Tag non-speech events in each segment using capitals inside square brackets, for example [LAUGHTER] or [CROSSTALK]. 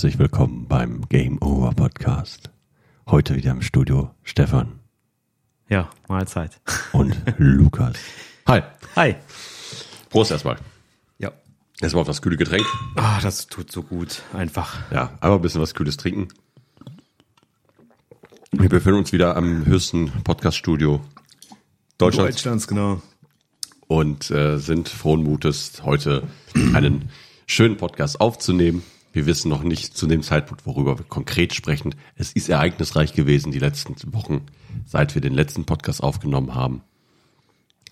herzlich willkommen beim Game Over Podcast. Heute wieder im Studio Stefan Ja, Mahlzeit. und [LAUGHS] Lukas. Hi. Hi. Prost erstmal. Ja. Erstmal auf das kühle Getränk. Ah, das tut so gut. Einfach. Ja, einmal ein bisschen was Kühles trinken. Wir befinden uns wieder am höchsten Podcast-Studio Deutschlands Deutschlands, genau. und äh, sind frohen Mutes, heute einen schönen Podcast aufzunehmen. Wir wissen noch nicht zu dem Zeitpunkt, worüber wir konkret sprechen. Es ist ereignisreich gewesen die letzten Wochen, seit wir den letzten Podcast aufgenommen haben.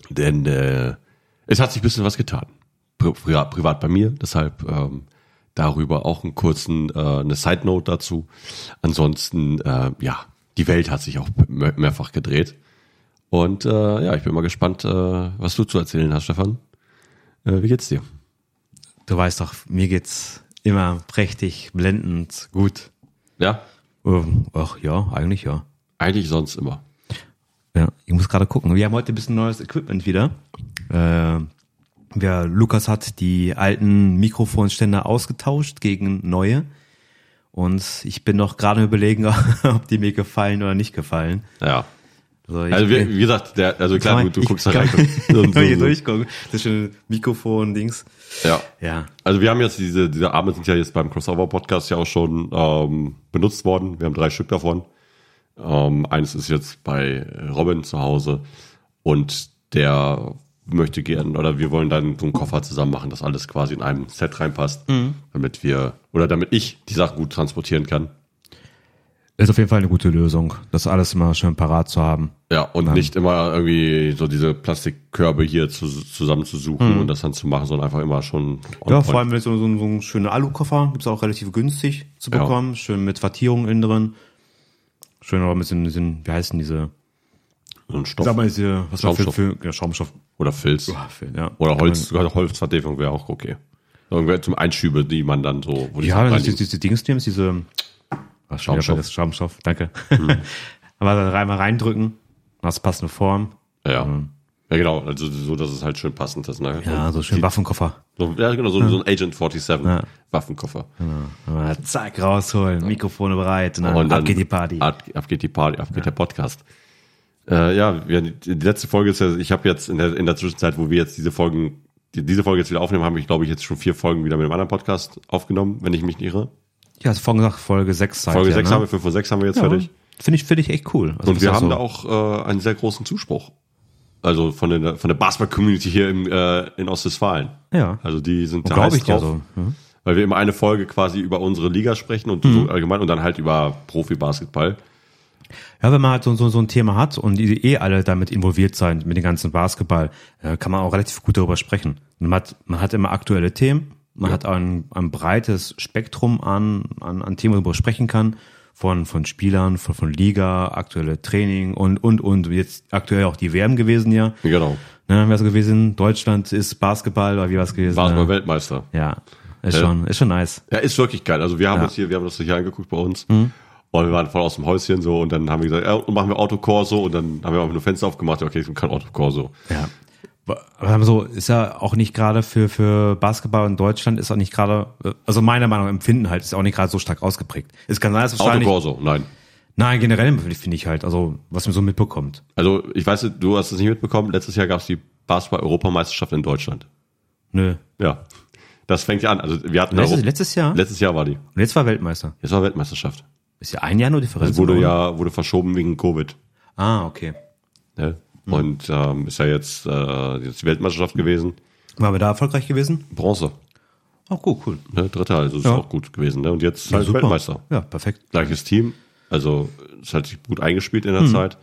Denn äh, es hat sich ein bisschen was getan. Pri pri privat bei mir, deshalb ähm, darüber auch einen kurzen, äh, eine Side Note dazu. Ansonsten, äh, ja, die Welt hat sich auch mehr- mehrfach gedreht. Und äh, ja, ich bin mal gespannt, äh, was du zu erzählen hast, Stefan. Äh, wie geht's dir? Du weißt doch, mir geht's immer prächtig, blendend, gut. Ja, Ähm, Ach ja, eigentlich ja. eigentlich sonst immer. Ja, ich muss gerade gucken. Wir haben heute ein bisschen neues Equipment wieder. Äh, ja, Lukas hat die alten Mikrofonständer ausgetauscht gegen neue. Und ich bin noch gerade überlegen, [LAUGHS] ob die mir gefallen oder nicht gefallen. Ja. Also, ich Also wie, wie gesagt, der, also klar, du, du guckst da kann, rein. [LAUGHS] So, kann hier so, so. durchgucken. Das schöne Mikrofon-Dings. Ja. Ja. Also wir haben jetzt diese, diese Arme sind ja jetzt beim Crossover-Podcast ja auch schon ähm, benutzt worden. Wir haben drei Stück davon. Ähm, eines ist jetzt bei Robin zu Hause und der möchte gern oder wir wollen dann so einen Koffer zusammen machen, dass alles quasi in einem Set reinpasst, damit wir oder damit ich die Sachen gut transportieren kann. Ist auf jeden Fall eine gute Lösung, das alles immer schön parat zu haben. Ja, und nicht immer irgendwie so diese Plastikkörbe hier zu, zusammenzusuchen und das dann zu machen, sondern einfach immer schon on Ja, point. vor allem wenn so, so, so ein schöner Alukoffer, gibt's auch relativ günstig zu Ja. bekommen. Schön mit Wattierung innen drin. Schön aber bisschen, bisschen wie heißen diese, so ein Stoff sag mal, diese, was war für, Schaumstoff. für ja, Schaumstoff. oder Filz. Ah, für, ja. Oder Holz, sogar Holzvertiefung wäre auch okay. Irgendwer zum Einschübe, die man dann so, Ja, reinliegen. diese, diese Dings nehmen, diese, was Schaumstoff. Schaumstoff, danke. Hm. aber dann einmal reindrücken, hast passende Form. ja. ja, genau, also so, dass es halt schön passend ist. Ne? Ja, so schön Waffenkoffer. So, ja, genau, so, so ein Agent 47 Ja. Waffenkoffer. Mal zack, rausholen, Mikrofone bereit und dann, Und dann ab geht die Party. Ab, ab geht die Party, ab geht der Podcast. Äh, ja, die, die letzte Folge ist ja, ich habe jetzt in der, in der Zwischenzeit, wo wir jetzt diese Folgen, die, diese Folge jetzt wieder aufnehmen, habe ich, glaube ich, jetzt schon vier Folgen wieder mit einem anderen Podcast aufgenommen, wenn ich mich nicht irre. Ja, hast vorhin gesagt, Folge 6 seid Folge ihr, 6 ne? haben wir, 5 und 6 haben wir jetzt Ja, fertig. Finde ich, finde ich echt cool. Also Und wir haben so- da auch äh, einen sehr großen Zuspruch. Also von der, von der Basketball-Community hier im, äh, in Ostwestfalen. Ja. Also die sind da heiß ich drauf, so. Ja. weil wir immer eine Folge quasi über unsere Liga sprechen und Mhm. so allgemein und dann halt über Profi-Basketball. Ja, wenn man halt so, so, so ein Thema hat und die eh alle damit involviert sein, mit dem ganzen Basketball, äh, kann man auch relativ gut darüber sprechen. Man hat, man hat immer aktuelle Themen, man hat ein, ein breites Spektrum an, an, an Themen, worüber man sprechen kann, von, von Spielern, von, von Liga, aktuelle Training und, und, und. Jetzt aktuell auch die WM gewesen, ja. Genau. Ne, wäre so gewesen, Deutschland ist Basketball oder wie war es gewesen? Basketball-Weltmeister. Ja, ist Ja. schon, ist schon nice. Ja, ist wirklich geil. Also wir haben Ja. Mhm. uns hier, wir haben das hier angeguckt bei uns. Und wir waren voll aus dem Häuschen so und dann haben wir gesagt, ja, machen wir Autokorso und dann haben wir einfach nur Fenster aufgemacht, ja, okay, es gibt kein Autokorso. Ja. Aber so ist ja auch nicht gerade für, für Basketball in Deutschland ist auch nicht gerade, also meiner Meinung nach Empfinden halt, ist auch nicht gerade so stark ausgeprägt. Es kann sein, dass wahrscheinlich, Autokorso, nein. nein, generell finde ich halt, also was man so mitbekommt. Also ich weiß, du hast es nicht mitbekommen, letztes Jahr gab es die Basketball-Europameisterschaft in Deutschland. Nö. Ja. Das fängt ja an. Also wir hatten Letztes, Europ- letztes Jahr? letztes Jahr war die. Und jetzt war Weltmeister. Jetzt war Weltmeisterschaft. Ist ja ein Jahr nur Differenz. Das wurde oder? ja wurde verschoben wegen Covid. Ah, okay. Ne? Und ähm, ist ja jetzt, äh, jetzt die Weltmeisterschaft gewesen. Waren wir da erfolgreich gewesen? Bronze. Oh, cool, cool. Ne? Dritter, also ist Ja. auch gut gewesen. Ne? Und jetzt halt Super. Weltmeister. Ja, perfekt. Gleiches Team. Also ist halt sich gut eingespielt in der Hm. Zeit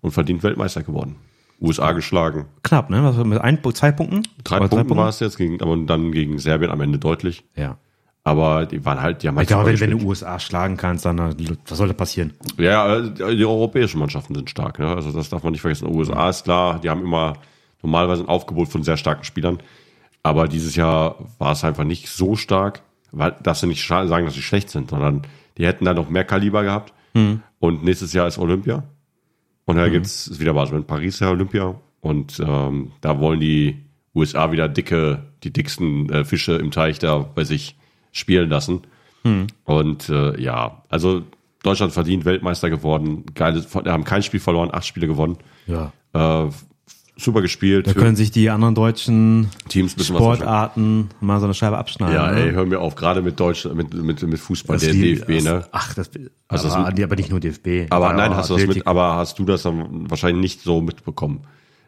und verdient Weltmeister geworden. USA geschlagen. Knapp, ne? Was mit ein, zwei Punkten? Drei Oder Punkte war es jetzt, gegen, aber dann gegen Serbien am Ende deutlich. Ja. Aber die waren halt, die haben halt Ich glaube, wenn, wenn du. USA schlagen kannst, dann, äh, was soll da passieren? Ja, äh, die europäischen Mannschaften sind stark. Ne? Also das darf man nicht vergessen. USA ist klar, die haben immer normalerweise ein Aufgebot von sehr starken Spielern. Aber dieses Jahr war es einfach nicht so stark, weil darfst du nicht sagen, dass sie schlecht sind, sondern die hätten da noch mehr Kaliber gehabt. Und nächstes Jahr ist Olympia. Und da gibt's ist wieder was. In Paris ja Olympia. Und ähm, da wollen die USA wieder dicke, die dicksten äh, Fische im Teich da bei sich spielen lassen. Und äh, ja, also Deutschland verdient Weltmeister geworden. Geile, haben kein Spiel verloren, acht Spiele gewonnen. Ja. Äh, super gespielt. Da können sich die anderen deutschen Teams Sportarten mal so eine Scheibe abschneiden. Ja, ne? ey, hör mir auf, gerade mit Deutsch, mit, mit, mit Fußball, Das der die- DFB, ne? Ach, das, Also aber, das- aber nicht nur DFB. Aber nein, hast du das mit, aber hast du das dann wahrscheinlich nicht so mitbekommen,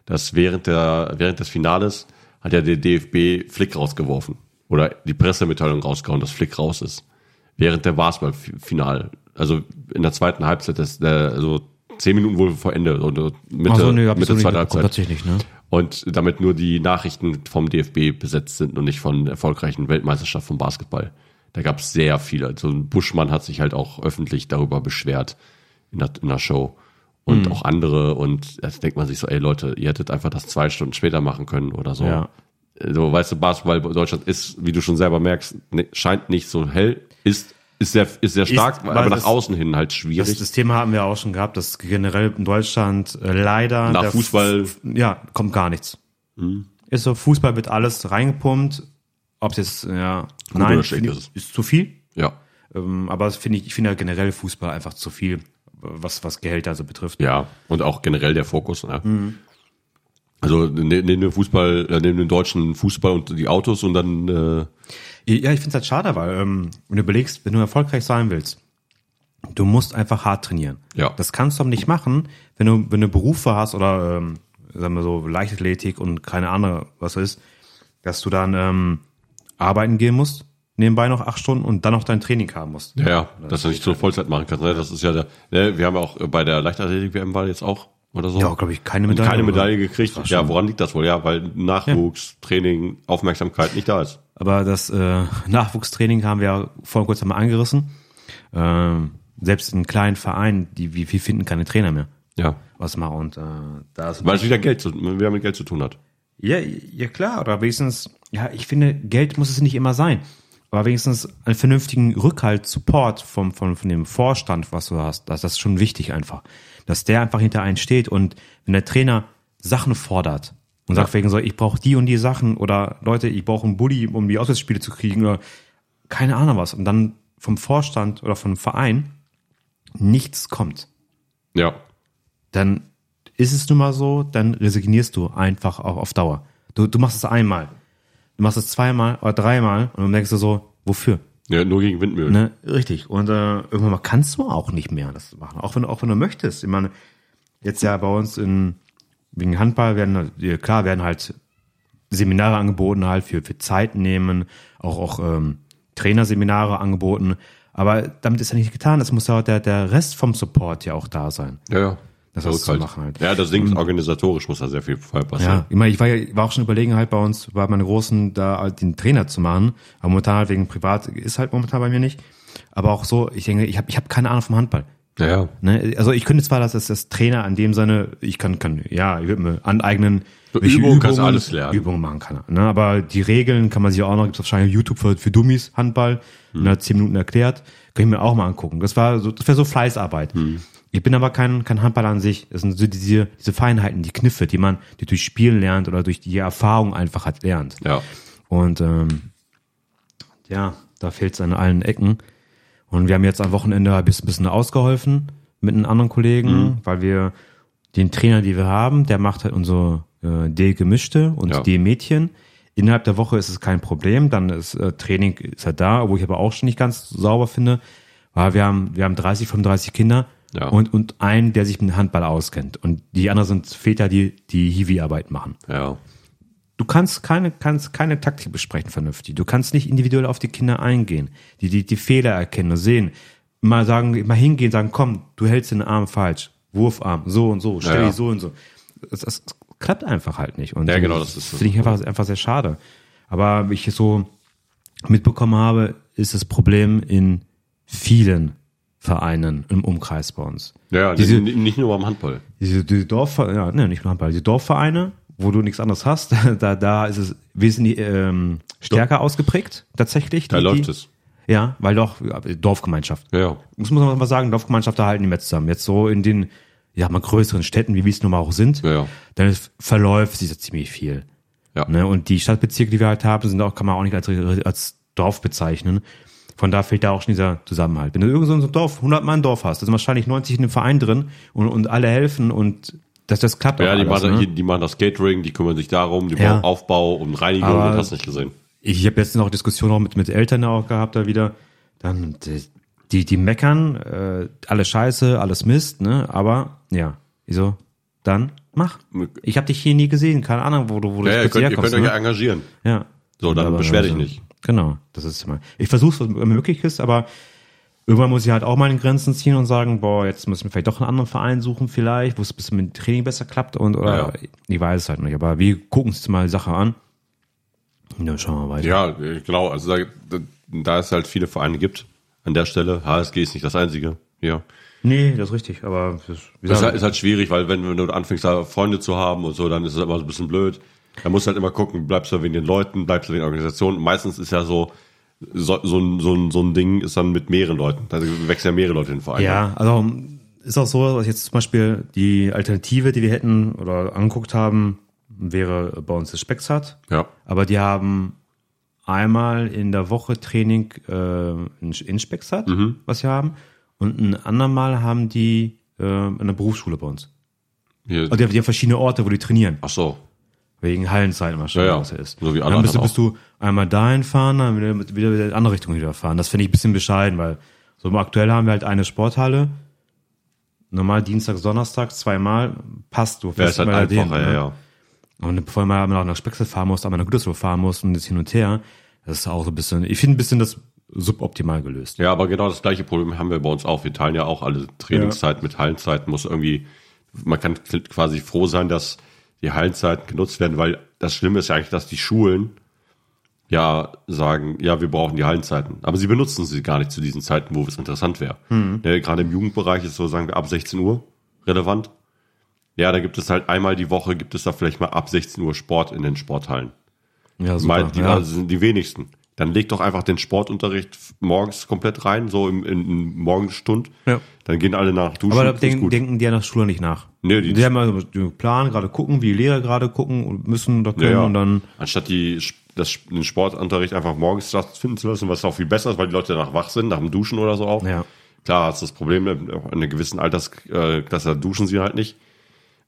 dass während der, während des Finales hat ja der DFB Flick rausgeworfen oder die Pressemitteilung rausgehauen, dass Flick raus ist. Während der Basketballfinal, also in der zweiten Halbzeit, das, der, also zehn Minuten wohl vor Ende oder Mitte, Ach so, nee, so Mitte nicht zweiter Halbzeit. tatsächlich, ne? Und damit nur die Nachrichten vom DFB besetzt sind und nicht von der erfolgreichen Weltmeisterschaft vom Basketball. Da gab es sehr viele. Also ein Buschmann hat sich halt auch öffentlich darüber beschwert in der, in der Show. Und Mhm. auch andere. Und jetzt denkt man sich so, ey Leute, ihr hättet einfach das zwei Stunden später machen können oder so. Ja. So, weißt du, Basketball Deutschland ist, wie du schon selber merkst, ne, scheint nicht so hell, ist, ist sehr, ist sehr stark, weil aber nach das- außen hin halt Das, schwierig. das Thema haben wir auch schon gehabt, dass generell in Deutschland äh, leider Nach Fußball- ja kommt gar nichts. Ist so Fußball wird alles reingepumpt, ob es jetzt ja nein schlecht finde ich, ist ist zu viel, ja. ähm, aber das finde ich ich finde ja generell Fußball einfach zu viel, was was Gehälter so betrifft. Ja, und auch generell der Fokus. Ne? Also ne- neben dem Fußball, äh, neben dem deutschen Fußball und die Autos und dann äh, Ja, ich finde es halt schade, weil ähm, wenn du überlegst, wenn du erfolgreich sein willst, du musst einfach hart trainieren. Ja. Das kannst du aber nicht machen, wenn du, wenn du Berufe hast oder ähm, sagen wir so Leichtathletik und keine Ahnung, was ist, dass du dann ähm, arbeiten gehen musst, nebenbei noch acht Stunden und dann noch dein Training haben musst. ja, ja, dass du nicht zur Vollzeit machen kannst. Ne? Das ist ja der, ne? wir haben ja auch bei der Leichtathletik-WM war jetzt auch oder so. Ja, glaube ich, keine Medaille. keine oder? Medaille gekriegt. war Ja, woran liegt das wohl? Ja, weil Nachwuchs, Training, Aufmerksamkeit nicht da ist. Aber das äh, Nachwuchstraining haben wir ja vor kurzem mal angerissen. Ähm, selbst in kleinen Vereinen, die wie, wie finden keine Trainer mehr. Ja. Was machen und äh, da ist Weil es wieder Geld zu, wieder mit Geld zu tun hat. Ja, ja klar, oder wenigstens, ja, ich finde, Geld muss es nicht immer sein. Aber wenigstens einen vernünftigen Rückhalt, Support vom, von, von dem Vorstand, was du hast, das, das ist schon wichtig einfach. Dass der einfach hinter einen steht und wenn der Trainer Sachen fordert und sagt wegen so, ich brauche die und die Sachen oder Leute, ich brauche einen Bulli, um die Auswärtsspiele zu kriegen oder keine Ahnung was und dann vom Vorstand oder vom Verein nichts kommt Ja. dann ist es nun mal so, dann resignierst du einfach auch auf Dauer. Du, du machst es einmal, du machst es zweimal oder dreimal und dann denkst du so, wofür? Ja, nur gegen Windmühlen. Ne? Richtig. Und äh, irgendwann mal kannst du auch nicht mehr das machen, auch wenn, auch wenn du möchtest. Ich meine, jetzt ja bei uns in wegen Handball werden halt- klar werden halt Seminare angeboten halt für für Zeit nehmen, auch auch ähm, Trainerseminare angeboten. Aber damit ist ja nicht getan. Es muss ja auch der der Rest vom Support ja auch da sein. Ja, ja. Das So was ist zu machen halt. Ja, das Ding ist organisatorisch muss da sehr viel Fall Ja, passieren. ich meine, ich war, ja, war auch schon überlegen halt bei uns, bei meinen Großen, da halt den Trainer zu machen. Aber momentan halt wegen privat ist halt momentan bei mir nicht. Aber auch so, ich denke, ich habe ich hab keine Ahnung vom Handball. Ja, ja. Ne? Also ich könnte zwar, dass das, das Trainer an dem Sinne, ich kann, kann ja, ich würde mir aneignen, So Übungen kannst du alles lernen. Übungen machen kann. Ne? Aber die Regeln kann man sich auch noch, gibt's wahrscheinlich YouTube für, für Dummies, Handball, Hm. in zehn Minuten erklärt, kann ich mir auch mal angucken. Das war so, das wäre so Fleißarbeit. Hm. Ich bin aber kein, kein Handballer an sich. Das sind so diese, diese Feinheiten, die Kniffe, die man die durch Spielen lernt oder durch die Erfahrung einfach hat lernt. Ja. Und ähm, ja, da fehlt es an allen Ecken. Und wir haben jetzt am Wochenende ein bisschen, bisschen ausgeholfen mit einem anderen Kollegen, Mhm. weil wir den Trainer, die wir haben, der macht halt unsere äh, D-Gemischte und Ja. D-Mädchen. Innerhalb der Woche ist es kein Problem, dann ist äh, Training ist halt da, wo ich aber auch schon nicht ganz sauber finde, weil wir haben, wir haben 30, 35 Kinder Ja. und, und einen, der sich mit Handball auskennt. Und die anderen sind Väter, die die Hiwi-Arbeit machen. Ja. Du kannst keine, kannst keine Taktik besprechen vernünftig. Du kannst nicht individuell auf die Kinder eingehen, die, die, die Fehler erkennen und sehen. Mal sagen, mal hingehen, sagen, komm, du hältst den Arm falsch. Wurfarm, so und so, stell Ja, dich so und so. Das, das klappt einfach halt nicht. Und Ja, genau, das ist. Finde ich einfach, einfach sehr schade. Aber wie ich es so mitbekommen habe, ist das Problem in vielen Vereinen im Umkreis bei uns. Ja, Diese- nicht, nicht nur beim Handball. Diese die Dorf, ja, ne, nicht nur Handball, die Dorfvereine, wo du nichts anderes hast, [LAUGHS] da, da ist es wesentlich ähm, stärker ausgeprägt, tatsächlich. Da die, läuft die, es. Ja, weil doch, Dorfgemeinschaft. Ja, ja. Das muss man mal sagen, Dorfgemeinschaften halten die mehr zusammen. Jetzt so in den, ja, mal größeren Städten, wie wir es nun mal auch sind, Ja, ja. dann verläuft sich da ziemlich viel. Ja. Ne? Und die Stadtbezirke, die wir halt haben, sind auch, kann man auch nicht als, als Dorf bezeichnen. Von da fehlt da auch schon dieser Zusammenhalt. Wenn du irgend so ein Dorf, 100 Mann Dorf hast, da sind wahrscheinlich 90 in dem Verein drin und, und alle helfen und dass das klappt Ja, die, alles, machen, ne? die, die machen das Catering, die kümmern sich darum, die Ja. bauen Aufbau und Reinigung Aber- und hast nicht gesehen. Ich, habe jetzt noch Diskussionen auch mit, mit Eltern auch gehabt da wieder. Dann die, die, die meckern, äh, alles Scheiße, alles Mist, ne? Aber ja, wieso? Dann mach. Ich habe dich hier nie gesehen, keine Ahnung, wo du wo du Ja, ihr könnt, ihr herkommst, könnt euch ja ne? engagieren. Ja. So, dann beschwer dich also, nicht. Genau, das ist immer. Ich versuche, was immer möglich ist, aber irgendwann muss ich halt auch meine Grenzen ziehen und sagen, boah, jetzt muss ich mir vielleicht doch einen anderen Verein suchen, vielleicht, wo es ein bisschen mit dem Training besser klappt und oder Ja. ich weiß es halt nicht. Aber wir gucken uns mal die Sache an. Und dann schauen wir weiter. Ja, genau. Also da, da, es halt viele Vereine gibt an der Stelle, HSG ist nicht das einzige. Ja. Nee, das ist richtig, aber das, Das halt, ist halt schwierig, weil wenn, wenn du anfängst, da Freunde zu haben und so, dann ist es immer so ein bisschen blöd. Da musst du halt immer gucken, bleibst du wegen den Leuten, bleibst du wegen der Organisation. Und meistens ist ja so, so, so, ein, so, ein, so ein Ding ist dann mit mehreren Leuten. Da wechseln ja mehrere Leute in den Verein. Ja, also ist auch so, was jetzt zum Beispiel die Alternative, die wir hätten oder angeguckt haben, wäre bei uns das Spexart. Ja. Aber die haben einmal in der Woche Training äh, in, in Spexart, was wir haben. Und ein andermal haben die äh, eine Berufsschule bei uns. Hier, Also die, haben, die haben verschiedene Orte, wo die trainieren. ach so. Wegen Hallenzeiten wahrscheinlich, Ja, ja. was er ist. So wie alle dann bist du, bist du einmal dahin fahren, dann wieder, wieder, wieder in die andere Richtung wieder fahren. Das finde ich ein bisschen bescheiden, weil so aktuell haben wir halt eine Sporthalle. Normal Dienstag, Donnerstag, zweimal, passt du. Ja, fährst ist halt einfacher, ja, ne? ja. Und bevor man noch nach Spexel fahren muss, aber nach Gütersloh fahren muss und das hin und her, das ist auch so ein bisschen, ich finde ein bisschen das suboptimal gelöst. Ja, aber genau das gleiche Problem haben wir bei uns auch. Wir teilen ja auch alle Trainingszeiten mit Hallenzeiten. Muss irgendwie, man kann quasi froh sein, dass die Hallenzeiten genutzt werden, weil das Schlimme ist ja eigentlich, dass die Schulen ja sagen, ja, wir brauchen die Hallenzeiten. Aber sie benutzen sie gar nicht zu diesen Zeiten, wo es interessant wäre. Ne, gerade im Jugendbereich ist so, sagen wir, ab 16 Uhr relevant. Ja, da gibt es halt einmal die Woche, gibt es da vielleicht mal ab 16 Uhr Sport in den Sporthallen. Ja, Mal, die ja. also sind die wenigsten. Dann leg doch einfach den Sportunterricht morgens komplett rein, so im, in, in Morgenstund. Ja. Dann gehen alle nach duschen. Aber ist denken, die an der Schule nicht nach. Nee, die- die haben also den Plan, gerade gucken, wie die Lehrer gerade gucken und müssen oder ja, können ja. und dann, Anstatt die, das, den Sportunterricht einfach morgens stattfinden zu lassen, was auch viel besser ist, weil die Leute danach wach sind, nach dem Duschen oder so auch. Ja. Klar, hast du das Problem, in einer gewissen Altersklasse duschen sie halt nicht.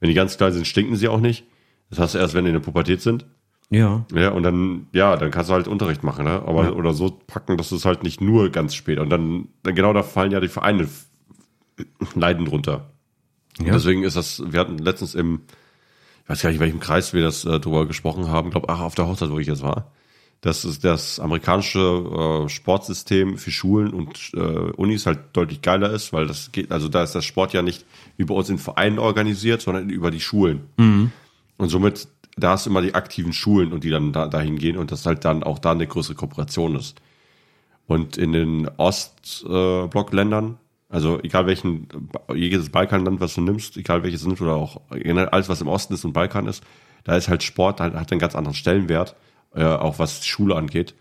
Wenn die ganz klein sind, stinken sie auch nicht. Das hast du erst, wenn die in der Pubertät sind. Ja, Ja, und dann, ja, dann kannst du halt Unterricht machen, ne? Aber, Ja. oder so packen, dass es halt nicht nur ganz spät. Und dann, dann genau da fallen ja die Vereine leiden drunter. Ja. deswegen ist das, wir hatten letztens im, ich weiß gar nicht, in welchem Kreis wir das äh, drüber gesprochen haben, glaube ach, auf der Hochzeit, wo ich jetzt war. dass es das amerikanische äh, Sportsystem für Schulen und äh, Unis halt deutlich geiler ist, weil das geht, also da ist das Sport ja nicht wie bei uns in Vereinen organisiert, sondern über die Schulen. Und somit, da hast du immer die aktiven Schulen und die dann da, dahin gehen und das halt dann auch da eine größere Kooperation ist. Und in den Ostblockländern, also egal welchen, jedes Balkanland, was du nimmst, egal welches du nimmst oder auch alles, was im Osten ist und Balkan ist, da ist halt Sport, halt, hat einen ganz anderen Stellenwert, äh, auch was Schule angeht.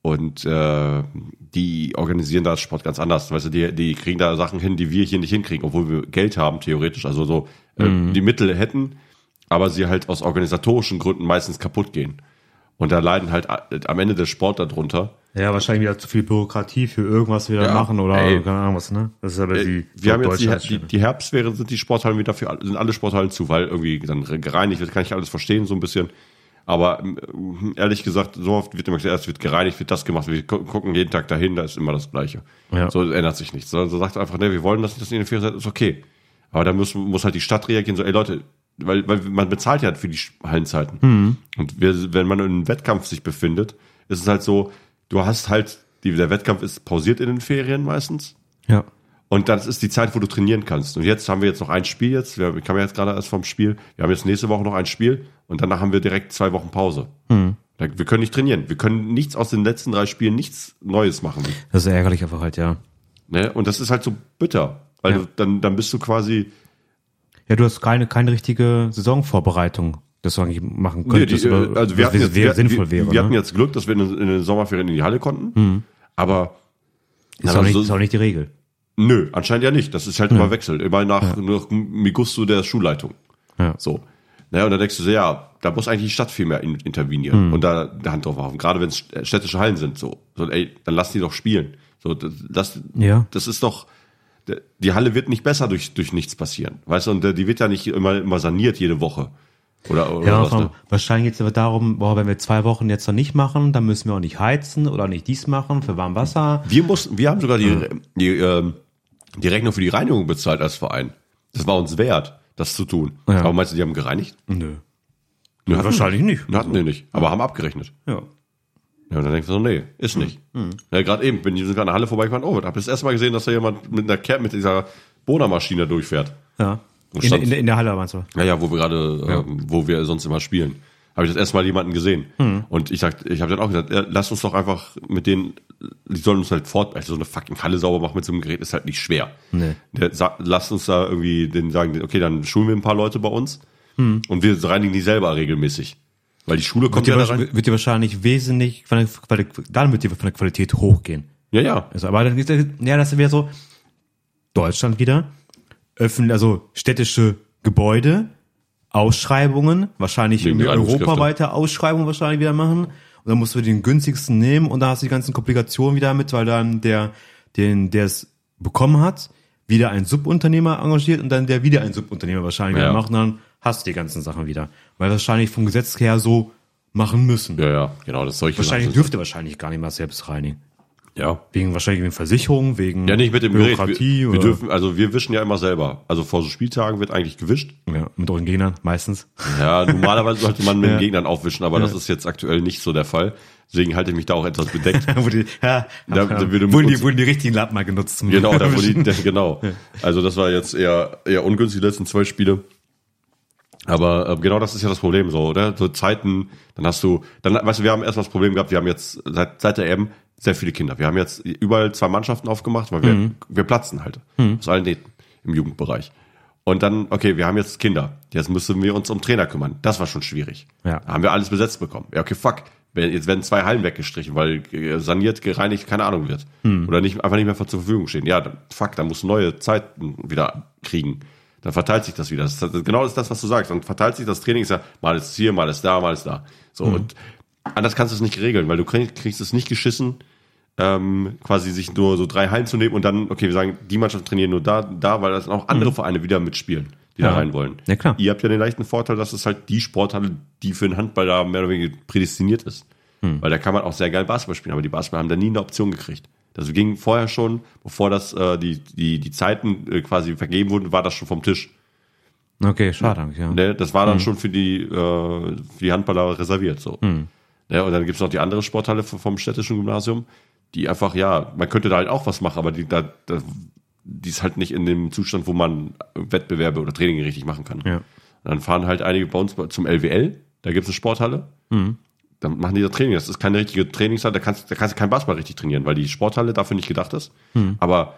Und äh, die organisieren da Sport ganz anders. Weißt du, die, die kriegen da Sachen hin, die wir hier nicht hinkriegen, obwohl wir Geld haben, theoretisch. Also so äh, die Mittel hätten, aber sie halt aus organisatorischen Gründen meistens kaputt gehen. Und da leiden halt a- am Ende der Sport darunter. Ja, wahrscheinlich wieder zu viel Bürokratie für irgendwas wieder Ja, machen oder ey. keine Ahnung was, ne? Das ist aber die Äh, wir haben jetzt die, die, die Herbstferien sind die Sporthallen wieder für alle- sind alle Sporthallen zu, weil irgendwie dann gereinigt wird, kann ich alles verstehen so ein bisschen. Aber ähm, ehrlich gesagt, so oft wird immer gesagt, es wird gereinigt, wird das gemacht, wir gu- gucken jeden Tag dahin, da ist immer das Gleiche. Ja. So ändert sich nichts. So, so sagt einfach, ne, wir wollen das nicht, dass ihr in den Ferien seid, ist okay. Aber da muss, muss halt die Stadt reagieren, so, ey Leute, weil, weil man bezahlt ja für die Hallenzeiten. Mhm. Und wir, wenn man in einem Wettkampf sich befindet, ist es halt so, du hast halt, die, der Wettkampf ist pausiert in den Ferien meistens. Ja. Und das ist die Zeit, wo du trainieren kannst. Und jetzt haben wir jetzt noch ein Spiel jetzt. Wir kamen jetzt gerade erst vom Spiel. Wir haben jetzt nächste Woche noch ein Spiel und danach haben wir direkt zwei Wochen Pause. Hm. Da- Wir können nicht trainieren. Wir können nichts aus den letzten drei Spielen, nichts Neues machen. Das ist ärgerlich einfach halt, ja. Ne? Und das ist halt so bitter. Weil Ja. du, dann, dann bist du quasi, Ja, du hast keine, keine richtige Saisonvorbereitung, das du eigentlich machen Nee, könntest. die, oder äh, also wir hatten jetzt, wir, sinnvoll wir, wäre. wir hatten ne? jetzt Glück, dass wir in, den- in den Sommerferien in die Halle konnten. Aber ist, aber auch nicht, so- ist auch nicht die Regel. Nö, anscheinend ja nicht. Das ist halt immer Wechsel. Immer nach, nach Migusto der Schulleitung. Ja. So. Naja, und dann denkst du so, ja, da muss eigentlich die Stadt viel mehr in, intervenieren Hm. und da die Hand drauf machen. Gerade wenn es städtische Hallen sind, so. so. Ey, dann lass die doch spielen. So, das, das, Ja. das ist doch, die Halle wird nicht besser durch, durch nichts passieren. Weißt du, und äh, die wird ja nicht immer, immer saniert jede Woche. Oder, oder Ja, was, wahrscheinlich geht es aber darum, boah, wenn wir zwei Wochen jetzt noch nicht machen, dann müssen wir auch nicht heizen oder nicht dies machen für warm Wasser. Wir mussten, wir haben sogar die, die, ähm, die Rechnung für die Reinigung bezahlt als Verein. Das war uns wert, das zu tun. Ja. Aber meinst du, die haben gereinigt? Nö. Nö, hatten wahrscheinlich nicht. Hatten die nicht, aber haben abgerechnet. Ja. Ja, und dann denkst du so, nee, ist nicht. Ja, gerade eben bin ich sogar in der Halle vorbeigefahren, oh, hab das erste Mal gesehen, dass da jemand mit einer Cap mit dieser Bohnermaschine durchfährt. Ja. In, stand- in, in der Halle meinst du? Ja, ja, wo wir gerade, ähm, wo wir sonst immer spielen. Habe ich das erste Mal jemanden gesehen. Und ich sag, ich habe dann auch gesagt, ja, lass uns doch einfach mit denen, die sollen uns halt fort, also so eine fucking Halle sauber machen mit so einem Gerät ist halt nicht schwer. Nee. Der, sa- lasst uns da irgendwie den sagen, okay, dann schulen wir ein paar Leute bei uns und wir reinigen die selber regelmäßig. Weil die Schule kommt Wird ja da rein. wahrscheinlich- wird dir wahrscheinlich wesentlich, von der, dann wird dir von der Qualität hochgehen. Ja, ja. Also, aber dann, ja, das wäre so, Deutschland wieder, öffentlich, also städtische Gebäude, Ausschreibungen, wahrscheinlich europaweite Ausschreibungen wahrscheinlich wieder machen. Und dann musst du den günstigsten nehmen und dann hast du die ganzen Komplikationen wieder mit, weil dann der, den, der es bekommen hat, wieder ein Subunternehmer engagiert und dann der wieder ein Subunternehmer wahrscheinlich Ja. wieder macht und dann hast du die ganzen Sachen wieder. Weil wahrscheinlich vom Gesetz her so machen müssen. Ja, ja, genau, das solche Wahrscheinlich Sachen. dürfte wahrscheinlich gar nicht mal selbst reinigen. Ja. Wegen wahrscheinlich wegen Versicherung, wegen Ja, nicht mit dem Gerät. Bürokratie Wir, wir oder dürfen, also wir wischen ja immer selber. Also vor so Spieltagen wird eigentlich gewischt. ja, mit euren Gegnern meistens. Ja, normalerweise [LAUGHS] sollte man mit Ja. den Gegnern aufwischen, aber das ist jetzt aktuell nicht so der Fall. Deswegen halte ich mich da auch etwas bedeckt. [LAUGHS] die, ja, Da- da wurden, die, wurden die richtigen Lappen mal genutzt. Zum Genau, da [LAUGHS] wurde die, genau. Also das war jetzt eher, eher ungünstig, die letzten zwölf Spiele. Aber äh, genau das ist ja das Problem so, oder? So Zeiten, dann hast du, dann, weißt du, wir haben erstmal das Problem gehabt, wir haben jetzt seit, seit der EM sehr viele Kinder. Wir haben jetzt überall zwei Mannschaften aufgemacht, weil wir, wir platzen halt aus allen Nähten im Jugendbereich. Und dann, okay, wir haben jetzt Kinder. Jetzt müssen wir uns um Trainer kümmern. Das war schon schwierig. Ja. Da haben wir alles besetzt bekommen. Ja, okay, fuck. Wenn- Jetzt werden zwei Hallen weggestrichen, weil äh, saniert, gereinigt, keine Ahnung wird. Oder nicht, einfach nicht mehr zur Verfügung stehen. Ja, fuck, dann musst du neue Zeiten wieder kriegen. Dann verteilt sich das wieder. Das ist, genau das ist das, was du sagst. Dann verteilt sich das Training, ist ja, mal ist hier, mal ist da, mal ist da. So, und anders kannst du es nicht regeln, weil du kriegst, kriegst es nicht geschissen, ähm, quasi sich nur so drei Hallen zu nehmen und dann, okay, wir sagen, die Mannschaften trainieren nur da, da, weil das auch andere Vereine wieder mitspielen, die da Ja. rein wollen. Ja, klar. Ihr habt ja den leichten Vorteil, dass es halt die Sporthalle, die für den Handball da mehr oder weniger prädestiniert ist. Weil da kann man auch sehr geil Basketball spielen, aber die Basketball haben da nie eine Option gekriegt. Das ging vorher schon, bevor das äh, die, die, die Zeiten äh, quasi vergeben wurden, war das schon vom Tisch. Okay, schade eigentlich, ja. Ne? Das war dann schon für die, äh, für die Handballer reserviert. So. Ne? Und dann gibt's noch die andere Sporthalle vom städtischen Gymnasium, die einfach, ja, man könnte da halt auch was machen, aber die, da, da, die ist halt nicht in dem Zustand, wo man Wettbewerbe oder Training richtig machen kann. Ja. Und dann fahren halt einige bei uns zum LWL, da gibt's eine Sporthalle. Dann machen die da Training. Das ist keine richtige Trainingshalle, da kannst, da kannst du kein Basketball richtig trainieren, weil die Sporthalle dafür nicht gedacht ist. Aber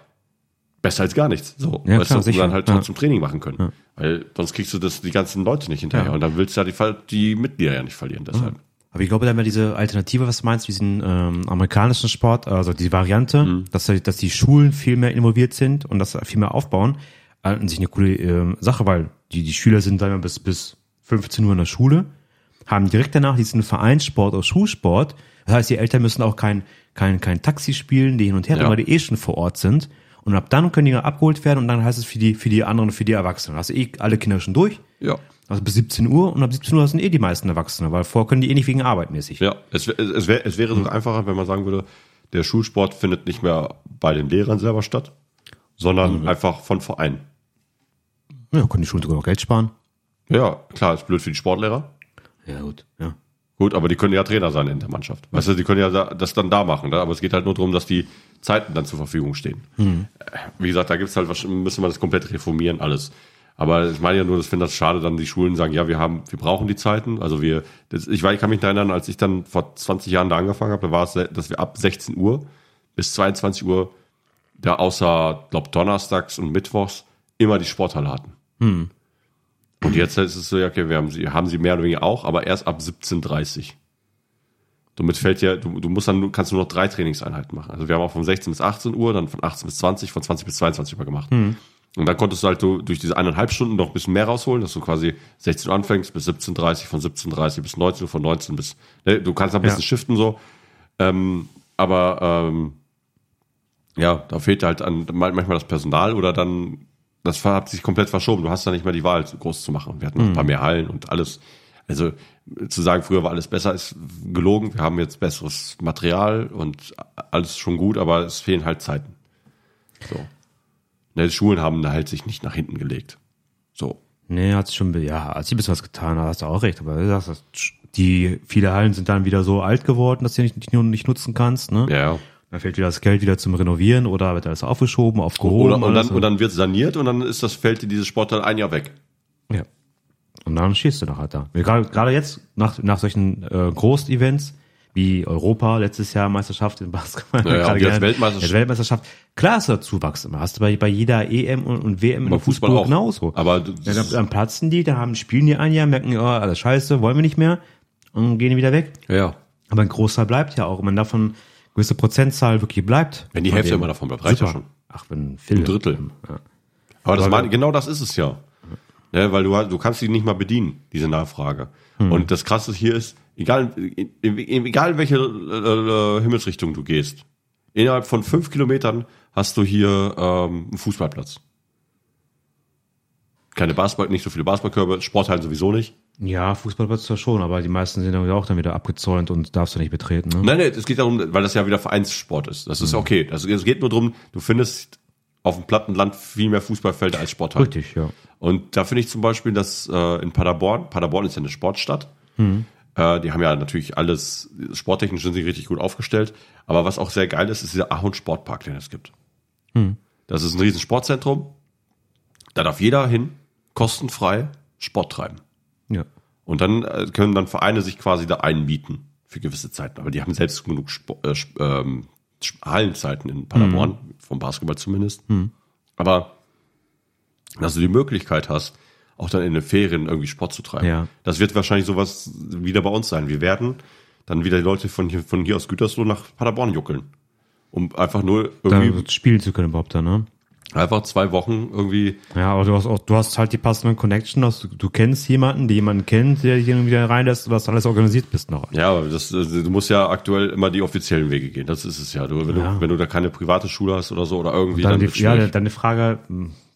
besser als gar nichts. So, Ja, weißt klar, du, dann halt Ja. trotzdem Training machen können. Weil sonst kriegst du das die ganzen Leute nicht hinterher. Ja. Und dann willst du ja die, die Mitglieder ja nicht verlieren. Deshalb. Aber ich glaube, da haben wir diese Alternative, was du meinst, diesen ähm, amerikanischen Sport, also die Variante, Mhm. dass, dass die Schulen viel mehr involviert sind und das viel mehr aufbauen, äh, an sich eine coole ähm, Sache, weil die, die Schüler sind wir, bis, bis 15 Uhr in der Schule, haben direkt danach diesen Vereinssport oder Schulsport. Das heißt, die Eltern müssen auch kein, kein, kein Taxi spielen, die hin und her, Ja. weil die eh schon vor Ort sind. Und ab dann können die abgeholt werden und dann heißt es für die, für die anderen, für die Erwachsenen. Hast du eh alle Kinder schon durch. Ja. Also bis 17 Uhr und ab 17 Uhr sind eh die meisten Erwachsene, weil vorher können die eh nicht wegen Arbeit mäßig. Ja, es, es, wär, es wäre sogar einfacher, wenn man sagen würde, der Schulsport findet nicht mehr bei den Lehrern selber statt, sondern einfach von Vereinen. Ja, können die Schulen sogar noch Geld sparen. Ja, klar, ist blöd für die Sportlehrer. Ja, gut. Ja. Gut, aber die können ja Trainer sein in der Mannschaft. Weißt du, die können ja da- das dann da machen. Ne? Aber es geht halt nur darum, dass die Zeiten dann zur Verfügung stehen. Äh, Wie gesagt, da gibt's halt, müsste man das komplett reformieren, alles. Aber ich meine ja nur, ich finde das schade, dann die Schulen sagen, ja, wir haben, wir brauchen die Zeiten. Also wir, das, ich, weiß, ich kann mich erinnern, als ich dann vor 20 Jahren da angefangen habe, da war es, dass wir ab 16 Uhr bis 22 Uhr, da außer, glaub, donnerstags und mittwochs immer die Sporthalle hatten. Und jetzt ist es so, ja, okay, wir haben sie, haben sie mehr oder weniger auch, aber erst ab 17.30 Somit fällt ja, du, du musst dann, kannst nur noch drei Trainingseinheiten machen. Also wir haben auch von 16 bis 18 Uhr, dann von 18 bis 20, von 20 bis 22 Uhr gemacht. Und dann konntest du halt so durch diese eineinhalb Stunden noch ein bisschen mehr rausholen, dass du quasi 16 Uhr anfängst bis 17.30 von 17.30 bis 19 Uhr, von 19 bis, ne, du kannst ein bisschen Ja. shiften so. Ähm, aber ähm, ja, da fehlt halt an, manchmal das Personal oder dann, das hat sich komplett verschoben. Du hast da nicht mehr die Wahl, so groß zu machen. Wir hatten noch ein paar mehr Hallen und alles. Also zu sagen, früher war alles besser, ist gelogen. Wir haben jetzt besseres Material und alles schon gut, aber es fehlen halt Zeiten. So. Ne, die Schulen haben da halt sich nicht nach hinten gelegt. So. Nee, hat sich schon, ja, hat sich ein bisschen was getan, da hast du auch recht. Aber du sagst, die, viele Hallen sind dann wieder so alt geworden, dass du nicht, nicht, nur nicht nutzen kannst, ne? Ja, ja. Da fehlt wieder das Geld wieder zum Renovieren oder wird alles aufgeschoben, aufgehoben. Oder, und, dann, und dann wird saniert und dann ist das Feld dieses Sportteil ein Jahr weg. Ja. Und dann stehst du noch halt da. Gerade, gerade jetzt, nach, nach solchen äh, Groß-Events, wie Europa, letztes Jahr Meisterschaft in Basketball. Ja, ja, gerade und jetzt Weltmeisterschaft. Jetzt Weltmeisterschaft. Klar ist da Zuwachs immer. Hast du bei, bei jeder EM und, und WM im Fußball Fußball auch. genauso. Aber ja, dann, dann platzen die, da haben, spielen die ein Jahr, merken, oh, alles scheiße, wollen wir nicht mehr und gehen wieder weg. Ja. Aber ein Großteil bleibt ja auch. Und wenn davon gewisse Prozentzahl wirklich bleibt. Wenn die Hälfte immer davon bleibt, reicht ja Super. schon. Ach, wenn viel. Ein Drittel. Ja. Aber das meine, genau das ist es ja. ja weil du, du kannst die nicht mal bedienen, diese Nachfrage. Hm. Und das Krasse hier ist, egal, egal in welche äh, Himmelsrichtung du gehst, innerhalb von fünf Kilometern hast du hier ähm, einen Fußballplatz. Keine Basketball, nicht so viele Basketballkörbe, Sporthallen sowieso nicht. Ja, Fußballplatz zwar schon, aber die meisten sind dann auch dann wieder abgezäunt und darfst du nicht betreten. Ne? Nein, nein, es geht darum, weil das ja wieder Vereinssport ist. Das ist Hm. okay. Also, es geht nur darum, du findest auf dem platten Land viel mehr Fußballfelder als Sporthallen. Richtig, ja. Und da finde ich zum Beispiel, dass äh, in Paderborn, Paderborn ist ja eine Sportstadt, Mhm. äh, die haben ja natürlich alles, sporttechnisch sind sie richtig gut aufgestellt, aber was auch sehr geil ist, ist dieser Ahorn Sportpark, den es gibt. Mhm. Das ist ein riesen Sportzentrum, da darf jeder hin, kostenfrei Sport treiben. Und dann äh, können dann Vereine sich quasi da einmieten für gewisse Zeiten. Aber die haben selbst genug Spo äh, Sp- ähm, Hallenzeiten in Paderborn, Mhm. vom Basketball zumindest. Aber dass du die Möglichkeit hast, auch dann in den Ferien irgendwie Sport zu treiben. Ja. Das wird wahrscheinlich sowas wieder bei uns sein. Wir werden dann wieder die Leute von hier, von hier aus Gütersloh nach Paderborn juckeln. Um einfach nur irgendwie, Da spielen zu können überhaupt da, ne? Einfach zwei Wochen irgendwie Ja, aber du hast auch, du hast halt die passenden Connection, dass du, du kennst jemanden, der jemanden kennt, der dich irgendwie da reinlässt, was alles organisiert bist noch. Ja, aber das, äh, du musst ja aktuell immer die offiziellen Wege gehen. Das ist es ja. Du, wenn, Ja. Du, wenn du da keine private Schule hast oder so oder irgendwie, Dann dann, die, ja, dann die Frage,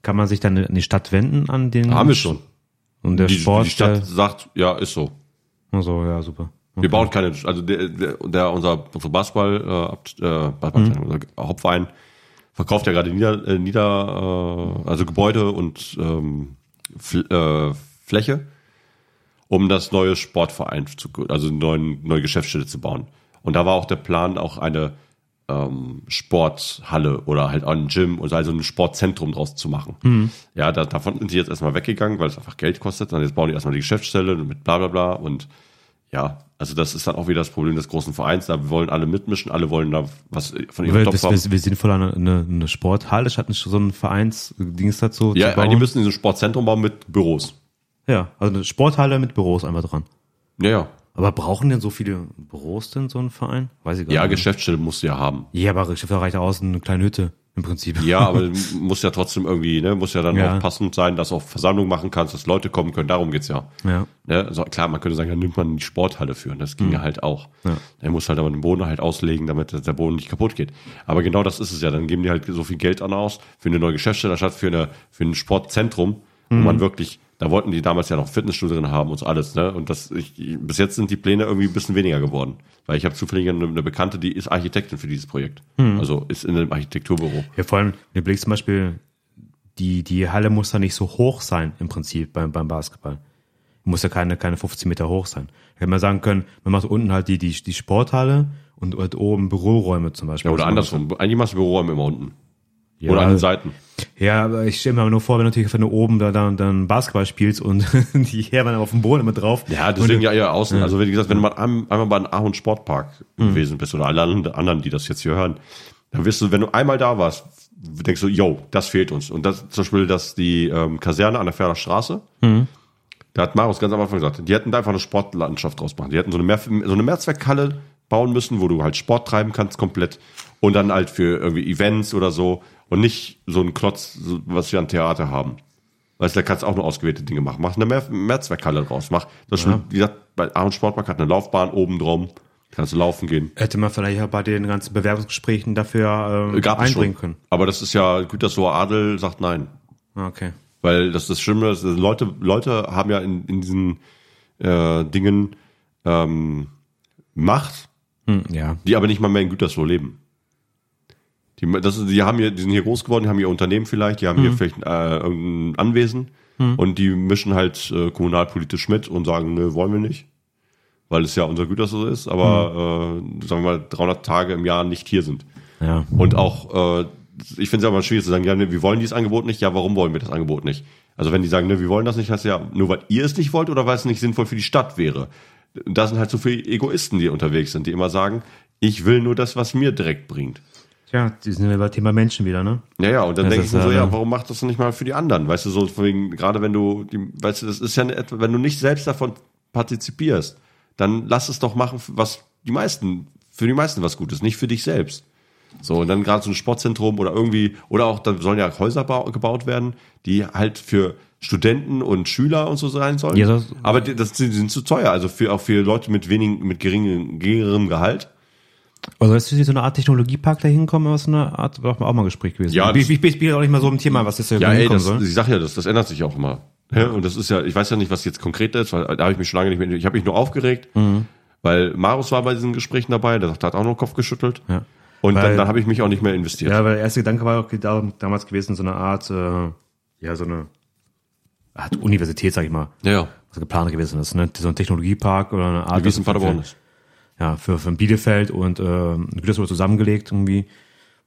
kann man sich dann an die Stadt wenden, an den haben wir schon. Und der Die, Sport, die Stadt der, sagt, ja, ist so. also, ja, super. Wir bauen keine, also der, der, der unser, unser Basketball, äh, äh, Basketball Mhm. unser Hauptverein verkauft ja gerade Nieder, äh, Nieder äh, also Gebäude und ähm, Fl äh, Fläche, um das neue Sportverein zu, also eine neue, Geschäftsstelle zu bauen. Und da war auch der Plan, auch eine ähm, Sporthalle oder halt ein Gym oder also ein Sportzentrum draus zu machen. Ja, da, davon sind sie jetzt erstmal weggegangen, weil es einfach Geld kostet. Dann jetzt bauen die erstmal die Geschäftsstelle mit bla bla bla und ja, also das ist dann auch wieder das Problem des großen Vereins. Da wollen alle mitmischen, alle wollen da was von ihrem Topf haben. wär, wär sinnvoller eine, eine, eine Sporthalle statt nicht so ein Vereinsdings dazu Ja, die müssen so ein Sportzentrum bauen mit Büros. ja, also eine Sporthalle mit Büros einfach dran. Ja, ja. Aber brauchen denn so viele Büros denn so ein Verein? Weiß ich gar Ja, nicht. Geschäftsstelle musst du ja haben. Ja, aber Geschäfte reicht aus eine kleine Hütte im Prinzip. Ja, [LAUGHS] aber muss ja trotzdem irgendwie, ne, muss ja dann Ja. auch passend sein, dass du auch Versammlungen machen kannst, dass Leute kommen können. Darum geht's ja. Ja. Ne? Also klar, man könnte sagen, dann nimmt man die Sporthalle für. Und das ging ja halt auch. Mhm. Ja. Er muss halt aber den Boden halt auslegen, damit der Boden nicht kaputt geht. Aber genau das ist es ja. Dann geben die halt so viel Geld an aus für eine neue Geschäftsstelle, statt für, eine, für ein Sportzentrum, wo Mhm. man wirklich, da wollten die damals ja noch Fitnessstudio drin haben und so alles. Ne? Und das, ich, bis jetzt sind die Pläne irgendwie ein bisschen weniger geworden. Weil ich habe zufällig eine, eine Bekannte, die ist Architektin für dieses Projekt. Mhm. Also ist in einem Architekturbüro. Ja, vor allem, wenn du blickst zum Beispiel, die, die Halle muss da nicht so hoch sein im Prinzip beim, beim Basketball. Muss ja keine, keine 15 Meter hoch sein. Da hätte man sagen können, man macht unten halt die, die, die Sporthalle und halt oben Büroräume zum Beispiel. Ja, oder andersrum. Eigentlich machst du Büroräume immer unten. Ja, oder an den Seiten. Ja, aber ich stelle mir aber nur vor, wenn du natürlich du oben da, da dann Basketball spielst und [LAUGHS] die Herren auf dem Boden immer drauf. Ja, deswegen und, ja eher außen. Also wie gesagt, wenn du mal ein- einmal bei einem Ahorn Sportpark gewesen bist oder alle anderen, die das jetzt hier hören, dann wirst du, wenn du einmal da warst, denkst du, yo, das fehlt uns. Und das zum Beispiel, dass die ähm, Kaserne an der Ferner Straße, da hat Marius ganz am Anfang gesagt, die hätten da einfach eine Sportlandschaft draus machen. Die hätten so eine, Mehr, so eine Mehrzweckhalle bauen müssen, wo du halt Sport treiben kannst komplett und dann halt für irgendwie Events oder so Und nicht so ein Klotz, was wir an Theater haben. Weißt du, da kannst du auch nur ausgewählte Dinge machen. Mach eine Mehr Mehrzweckhalle draus. Mach, das ja. wie gesagt, bei Aaron Sportmarkt hat eine Laufbahn oben drum. Kannst du laufen gehen. Hätte man vielleicht ja bei den ganzen Bewerbungsgesprächen dafür ähm, Gab einbringen können. Aber das ist ja, gut, dass so Adel sagt nein. Ah, okay. Weil das ist das Schlimme, ist, Leute, Leute haben ja in, in diesen äh, Dingen ähm, Macht, hm, ja. die aber nicht mal mehr in Gütersloh leben. Die, das die haben hier, die sind hier groß geworden, die haben ihr Unternehmen vielleicht, die haben hm. hier vielleicht äh, irgendein Anwesen hm. und die mischen halt äh, kommunalpolitisch mit und sagen, nö, wollen wir nicht, weil es ja unser Gütersloh ist, aber hm. äh, sagen wir mal 300 Tage im Jahr nicht hier sind. Ja. Und auch, äh, ich finde es aber schwierig zu sagen, ja, ne, wir wollen dieses Angebot nicht, ja, warum wollen wir das Angebot nicht? Also wenn die sagen, ne, wir wollen das nicht, heißt ja, nur weil ihr es nicht wollt oder weil es nicht sinnvoll für die Stadt wäre. Da sind halt so viele Egoisten, die unterwegs sind, die immer sagen, ich will nur das, was mir direkt bringt. Tja, die sind ja über Thema Menschen wieder, ne? Ja, ja, und dann denke ich mir so, ja, warum macht das nicht mal für die anderen? Weißt du, so wegen, gerade wenn du, die, weißt du, das ist ja, eine, wenn du nicht selbst davon partizipierst, dann lass es doch machen, was die meisten, für die meisten was Gutes, nicht für dich selbst. So, und dann gerade so ein Sportzentrum oder irgendwie, oder auch, da sollen ja Häuser gebaut werden, die halt für Studenten und Schüler und so sein sollen. Ja, das, Aber das, die sind zu teuer, also für, auch für Leute mit wenig, mit geringem, geringerem Gehalt. Also ist so eine Art Technologiepark da hinkommen, was eine Art, war auch mal ein Gespräch gewesen. Ja, ich, ich, ich bin auch nicht mal so im Thema, was jetzt da ja, ey, das, soll. Ich sag ja, das, das ändert sich auch immer. Ja, und das ist ja, ich weiß ja nicht, was jetzt konkret ist, weil da habe ich mich schon lange nicht mehr, ich habe mich nur aufgeregt, mhm. weil Marius war bei diesen Gesprächen dabei, der hat auch noch den Kopf geschüttelt. Ja. Und weil, dann, dann habe ich mich auch nicht mehr investiert. Ja, weil der erste Gedanke war auch damals gewesen, so eine Art, äh, ja, so eine Art Universität, sag ich mal. Ja, ja. Was geplant gewesen ist, ne? So ein Technologiepark oder eine Art. Wie es in Paderborn ist. Ja, für, für Bielefeld und äh, Gütersloh zusammengelegt irgendwie.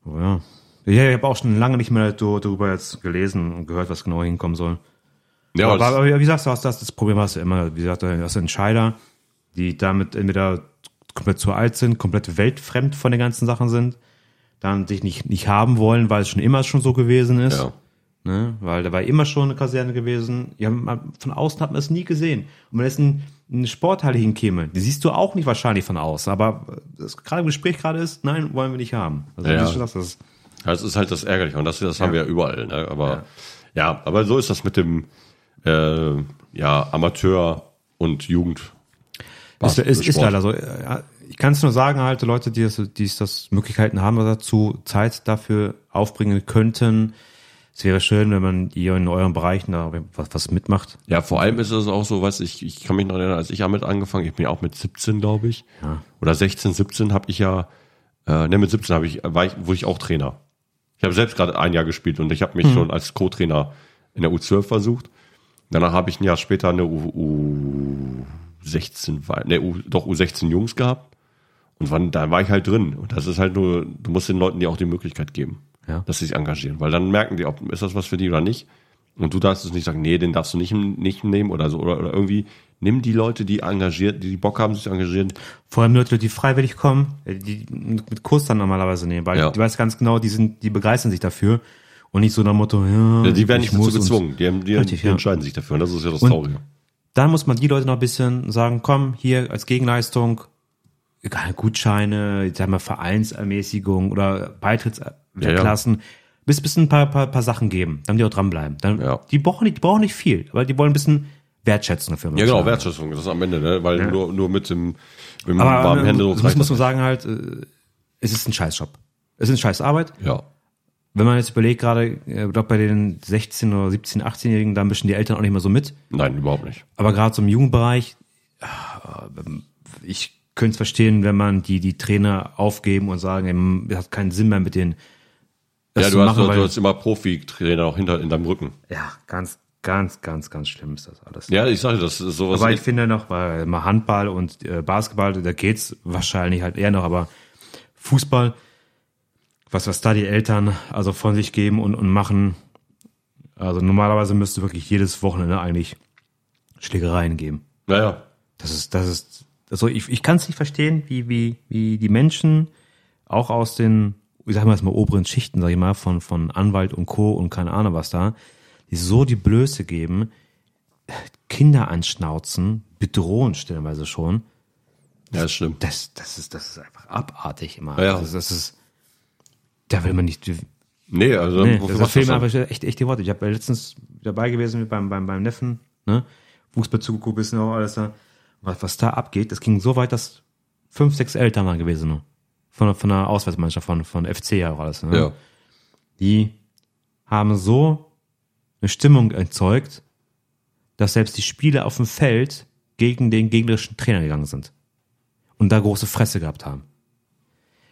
Oh, ja. Ja, ich habe auch schon lange nicht mehr darüber jetzt gelesen und gehört, was genau hinkommen soll. Ja, aber, aber, aber wie sagst du, hast das, das Problem hast du immer, wie gesagt, du hast Entscheider, die damit entweder komplett zu alt sind, komplett weltfremd von den ganzen Sachen sind, dann dich nicht, nicht haben wollen, weil es schon immer schon so gewesen ist. Ja. Ne? Weil da war immer schon eine Kaserne gewesen. Ja, von außen hat man es nie gesehen. Und wenn es in eine Sporthalle hinkäme, die siehst du auch nicht wahrscheinlich von außen. Aber das gerade im Gespräch gerade ist, nein, wollen wir nicht haben. Also ja, das, das, ist, das ist halt das Ärgerliche. Und das, das haben wir ja überall. Ne? Aber ja. ja. aber so ist das mit dem äh, ja, Amateur und Jugend ist, ist, ist leider so. Ich kann es nur sagen, halt, Leute, die, das, die das Möglichkeiten haben dazu, Zeit dafür aufbringen könnten. Es wäre schön, wenn man ihr in euren Bereichen da was, was mitmacht. Ja, vor allem ist es auch so, was ich, ich kann mich noch erinnern, als ich damit angefangen, ich bin ja auch mit 17, glaube ich, ja. oder 16, 17 habe ich ja, äh, ne, mit 17 habe ich, war ich, wurde ich auch Trainer. Ich habe selbst gerade ein Jahr gespielt und ich habe mich mhm. schon als Co-Trainer in der U12 versucht. Danach habe ich ein Jahr später eine U, U 16 war, ne, U, doch U16 Jungs gehabt. Und wann, da war ich halt drin. Und das ist halt nur, du musst den Leuten die auch die Möglichkeit geben, ja. dass sie sich engagieren. Weil dann merken die, ob ist das was für die oder nicht. Und du darfst es nicht sagen, nee, den darfst du nicht, nicht nehmen oder so. Oder, oder irgendwie, nimm die Leute, die engagiert, die Bock haben, sich zu engagieren. Vor allem Leute, die freiwillig kommen, äh, die mit Kurs dann normalerweise nehmen, weil ja. du weißt ganz genau, die sind, die begeistern sich dafür. Und nicht so nach Motto, ja. ja die werden nicht dazu gezwungen. Die, haben, die, richtig, die entscheiden sich dafür. Und das ist ja das Traurige. Dann muss man die Leute noch ein bisschen sagen, komm, hier als Gegenleistung, Gutscheine, ich sag mal Vereinsermäßigung oder Beitrittsklassen, ja, ja. bis, bis ein paar, paar, paar Sachen geben, dann die auch dranbleiben. Dann, ja. die, brauchen nicht, die brauchen nicht viel, aber die wollen ein bisschen Wertschätzung dafür. Ja, genau, Wertschätzung, das ist am Ende, ne? weil nur, nur mit dem, mit dem aber, warmen Hände so muss, muss man sagen halt, äh, es ist ein Scheißjob. Es ist eine scheiß Arbeit. Ja wenn man jetzt überlegt, gerade, äh, ich glaube, bei den 16 oder 17, 18-Jährigen, da mischen die Eltern auch nicht mehr so mit. Nein, überhaupt nicht. Aber gerade so im Jugendbereich, äh, ich könnte es verstehen, wenn man die, die Trainer aufgeben und sagen, es hat keinen Sinn mehr mit denen. Ja, du, machen, hast, du hast immer Profi-Trainer auch hinter in deinem Rücken. Ja, ganz, ganz, ganz, ganz schlimm ist das alles. Ja, ich sage, das ist sowas. Aber ich finde noch, bei Handball und äh, Basketball, da geht's wahrscheinlich halt eher noch, aber Fußball, was, was da die Eltern also von sich geben und, und machen. Also normalerweise müsste wirklich jedes Wochenende eigentlich Schlägereien geben. Naja. Das ist, das ist, also ich, ich kann es nicht verstehen, wie, wie, wie die Menschen auch aus den, ich sag mal jetzt mal oberen Schichten, sag ich mal, von, von Anwalt und Co. und keine Ahnung was da, die so die Blöße geben, Kinder anschnauzen, bedrohen stellenweise schon. Ja, das stimmt. Das, das ist, das ist einfach abartig immer. Ja, ja. Das, das ist, da will man nicht, Nee, also Nee, wofür das das dann? aber echt, echt die Worte. Ich habe ja letztens dabei gewesen mit beim, beim, beim Neffen, ne? Fußball zugeguckt, bisschen auch alles da. Was, was da abgeht, das ging so weit, dass fünf, sechs Eltern waren gewesen, ne? Von, von der Auswärtsmannschaft, von, von FC ja auch alles, ne? Ja. Die haben so eine Stimmung erzeugt, dass selbst die Spieler auf dem Feld gegen den gegnerischen Trainer gegangen sind. Und da große Fresse gehabt haben.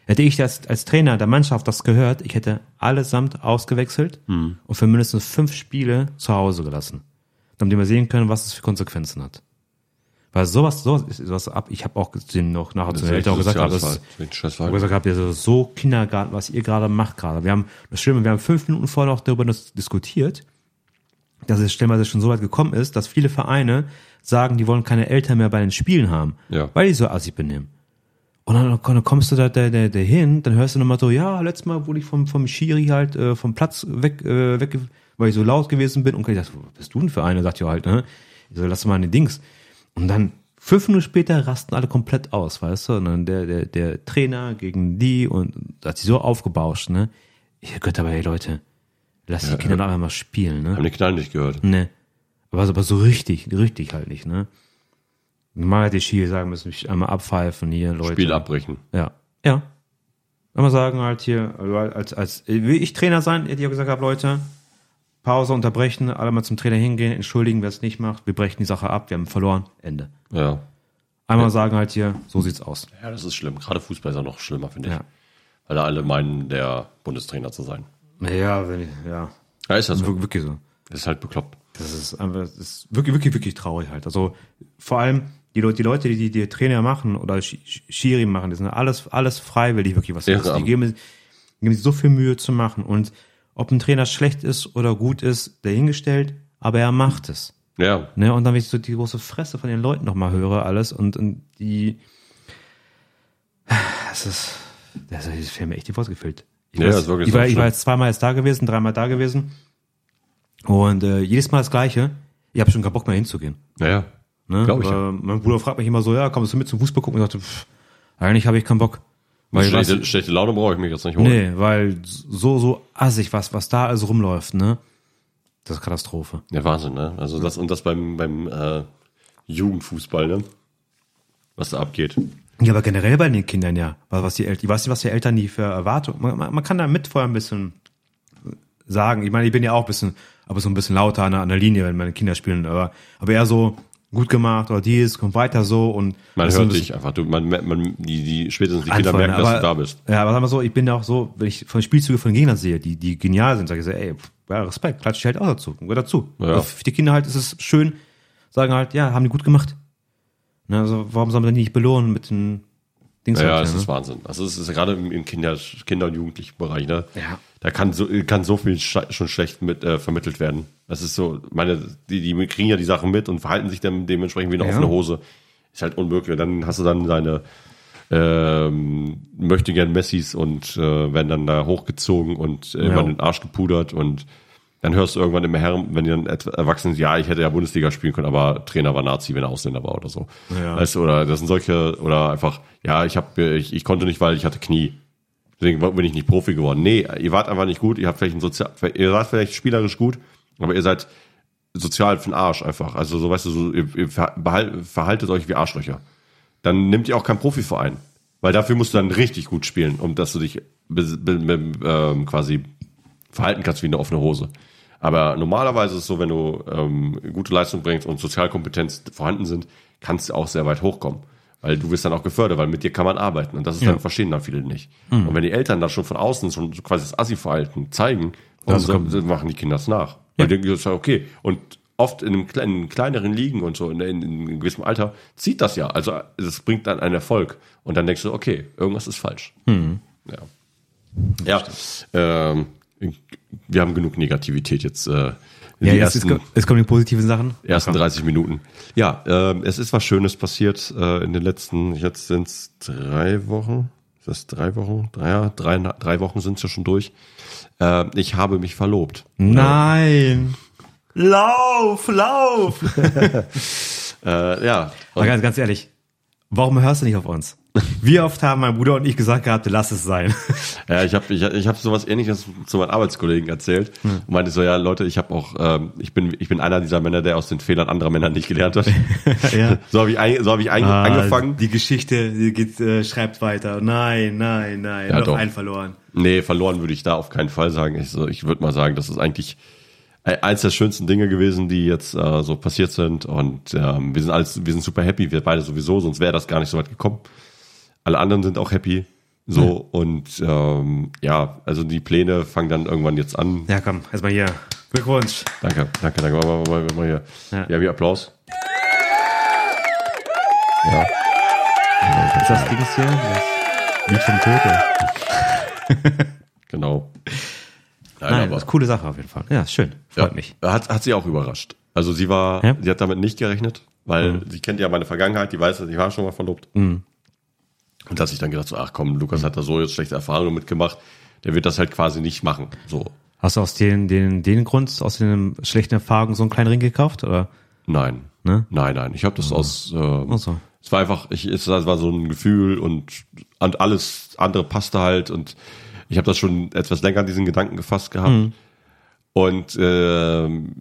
Hätte ich als, als Trainer der Mannschaft das gehört, ich hätte allesamt ausgewechselt und für mindestens fünf Spiele zu Hause gelassen. Damit wir sehen können, was es für Konsequenzen hat. Weil sowas, sowas ist sowas ab. Ich habe auch gesehen, noch nachher zu den Eltern auch gesagt, habe, das, habe gesagt, ihr so, so Kindergarten, was ihr gerade macht gerade. Wir haben, das Schlimme, wir haben fünf Minuten vorher noch darüber dis- diskutiert, dass es stellenweise schon so weit gekommen ist, dass viele Vereine sagen, die wollen keine Eltern mehr bei den Spielen haben, Ja. weil die so assig benehmen. Und dann, dann kommst du da, da, da, da hin, dann hörst du nochmal so, ja, letztes Mal wurde ich vom, vom Schiri halt äh, vom Platz weg, äh, weg, weil ich so laut gewesen bin. Und ich dachte, was bist du denn für eine? Sagt ja halt, ne? Ich so, lass mal den Dings. Und dann fünf Minuten später rasten alle komplett aus, weißt du? Und dann der, der, der Trainer gegen die und hat sich so aufgebauscht, ne? Ich hab gehört aber, hey Leute, lass die Kinder doch einfach mal spielen, ne? Haben die Knall nicht gehört. Ne. Aber, so- aber so richtig, richtig halt nicht, ne? Normal hätte die Schiri sagen müssen, ich einmal abpfeifen hier, Leute. Spiel abbrechen. Ja. Ja. Einmal sagen halt hier, also als, als, will ich Trainer sein, hätte ich auch gesagt, hab, Leute, Pause unterbrechen, alle mal zum Trainer hingehen, entschuldigen, wer es nicht macht, wir brechen die Sache ab, wir haben verloren, Ende. Ja. Einmal sagen halt hier, so sieht's aus. Ja, das ist schlimm. Gerade Fußball ist ja noch schlimmer, finde ich. Ja. Weil da alle meinen, der Bundestrainer zu sein. Ja, wenn ich, ja. Ja, ist ja so. Wir- Wirklich so. Ist halt bekloppt. Das ist einfach, das ist wirklich, wirklich, wirklich traurig halt. Also vor allem die Leute, die Leute, die die Trainer machen oder Sch- Sch- Schiri machen, die sind alles, alles freiwillig wirklich was. Die geben, geben sich so viel Mühe zu machen und ob ein Trainer schlecht ist oder gut ist, dahingestellt, aber er macht es. Ja. Ne? Und dann, wenn ich so die große Fresse von den Leuten nochmal höre, alles und, und die, das ist, das ist mich echt die Wurst gefüllt. Ich, Ja, weiß, ist wirklich ich, war, ich war jetzt zweimal jetzt da gewesen, dreimal da gewesen und äh, jedes Mal das Gleiche. Ich habe schon keinen Bock mehr hinzugehen. Naja. Ne? Glaub ich Aber Mein Bruder fragt mich immer so, ja, kommst du mit zum Fußball gucken? Und ich dachte, pff, eigentlich habe ich keinen Bock. Weil, Schlechte, weiß, schlechte Laune brauche ich mich jetzt nicht holen. nee, weil so, so assig, was, was da also rumläuft, ne? Das ist Katastrophe. Ja, Wahnsinn, ne? Also das und das beim, beim äh, Jugendfußball, ne? Was da abgeht. Ja, aber generell bei den Kindern ja. Was was die Eltern, ich weiß nicht, was die Eltern die für Erwartungen. Man, man, man kann da mit vorher ein bisschen sagen. Ich meine, ich bin ja auch ein bisschen, aber so ein bisschen lauter an der, an der Linie, wenn meine Kinder spielen. Aber, aber eher so gut gemacht oder dies, kommt weiter so und Man hört dich einfach. Du, man, man, die, die, spätestens die Kinder merken, dass aber- du da bist. Ja, aber sagen wir so, ich bin ja auch so, wenn ich von Spielzüge von Gegnern sehe, die, die genial sind, sage ich so, ey, ja, Respekt, klatsche ich halt auch dazu, gehört dazu. Ja. Also für die Kinder halt ist es schön, sagen halt, ja, haben die gut gemacht. Ne, also warum soll man die nicht belohnen mit den Dings? Ja, halt, das ne? ist Wahnsinn. Also es ist ja gerade im, Kinder, Kinder- und Jugendlichen Bereich, ne? Ja. Da kann so, kann so viel schon schlecht mit äh, vermittelt werden. Das ist so, meine, die, die kriegen ja die Sachen mit und verhalten sich dann dementsprechend wie eine Ja. offene Hose. Ist halt unmöglich. Dann hast du dann deine ähm, möchte gern Messis und äh, werden dann da hochgezogen und äh, immer Ja. in den Arsch gepudert und dann hörst du irgendwann im Herren, wenn die dann erwachsen sind, ja, ich hätte ja Bundesliga spielen können, aber Trainer war Nazi, wenn er Ausländer war oder so. Ja. Weißt du, oder das sind solche, oder einfach, ja, ich hab, ich, ich konnte nicht, weil ich hatte Knie. Deswegen bin ich nicht Profi geworden. Nee, ihr wart einfach nicht gut, ihr habt vielleicht ein sozial, ihr seid vielleicht spielerisch gut, aber ihr seid sozial für den Arsch einfach. Also so weißt du, so, ihr, ihr verhal- verhaltet euch wie Arschlöcher. Dann nimmt ihr auch keinen Profiverein. Weil dafür musst du dann richtig gut spielen, um dass du dich ähm, quasi verhalten kannst wie eine offene Hose. Aber normalerweise ist es so, wenn du ähm, gute Leistung bringst und Sozialkompetenz vorhanden sind, kannst du auch sehr weit hochkommen. Weil du wirst dann auch gefördert, weil mit dir kann man arbeiten. Und das ist dann, verstehen dann viele nicht. Und wenn die Eltern da schon von außen schon so quasi das Assi-Verhalten zeigen, dann so, machen die Kinder das nach. Weil die denken, das ist ja okay. Und oft in einem kleinen, kleineren Ligen und so, in, in, in einem gewissen Alter, zieht das ja. Also es bringt dann einen Erfolg. Und dann denkst du, okay, irgendwas ist falsch. Ja. Ja. Ähm, wir haben genug Negativität jetzt. Äh, die Ja, jetzt, ersten, jetzt, jetzt kommen die positiven Sachen. ersten 30 Minuten. Ja, ähm, es ist was Schönes passiert äh, in den letzten, jetzt sind es drei Wochen. Ist das drei Wochen? Drei, ja, drei, drei Wochen sind es ja schon durch. Äh, ich habe mich verlobt. Nein! Lauf, lauf! [LAUGHS] Äh, ja, Aber ganz, ganz ehrlich, warum hörst du nicht auf uns? Wie oft haben mein Bruder und ich gesagt gehabt, lass es sein. Ja, ich habe ich, ich hab sowas ähnliches zu meinen Arbeitskollegen erzählt und meinte so, ja Leute, ich habe auch, ähm, ich bin ich bin einer dieser Männer, der aus den Fehlern anderer Männer nicht gelernt hat. [LAUGHS] ja. So habe ich, ein, so hab ich ein, Ah, angefangen. Die Geschichte die geht, äh, schreibt weiter. Nein, nein, nein. Ja, noch doch. einen verloren. Nee, verloren würde ich da auf keinen Fall sagen. Ich, so, ich würde mal sagen, das ist eigentlich äh, eins der schönsten Dinge gewesen, die jetzt äh, so passiert sind. Und ähm, wir sind alles, wir sind super happy, wir beide sowieso, sonst wäre das gar nicht so weit gekommen. Alle anderen sind auch happy. So und ähm, ja, also die Pläne fangen dann irgendwann jetzt an. Ja, komm, erstmal hier. Glückwunsch. Danke, danke, danke. Mal, mal, mal, mal hier. Ja. Ja, wie Applaus. Ja. Ist das Ding hier? Das Lied vom Tote. [LAUGHS] Genau. Nein, Nein, aber das ist eine coole Sache auf jeden Fall. Ja, schön. Freut ja, mich. Hat, hat sie auch überrascht. Also sie war, Ja? Mhm. sie hat damit nicht gerechnet, weil sie kennt ja meine Vergangenheit, die weiß, ich war schon mal verlobt. Und da hat sich dann gedacht, so, ach komm, Lukas hat da so jetzt schlechte Erfahrungen mitgemacht, der wird das halt quasi nicht machen. So, Hast du aus den, den, den Grund, aus den schlechten Erfahrungen so einen kleinen Ring gekauft? Oder? nein. Ne? Nein, nein. Ich habe das aus, äh, Ach so. es war einfach, ich, es war so ein Gefühl und, und alles andere passte halt und ich habe das schon etwas länger diesen Gedanken gefasst gehabt. Mhm. Und ähm,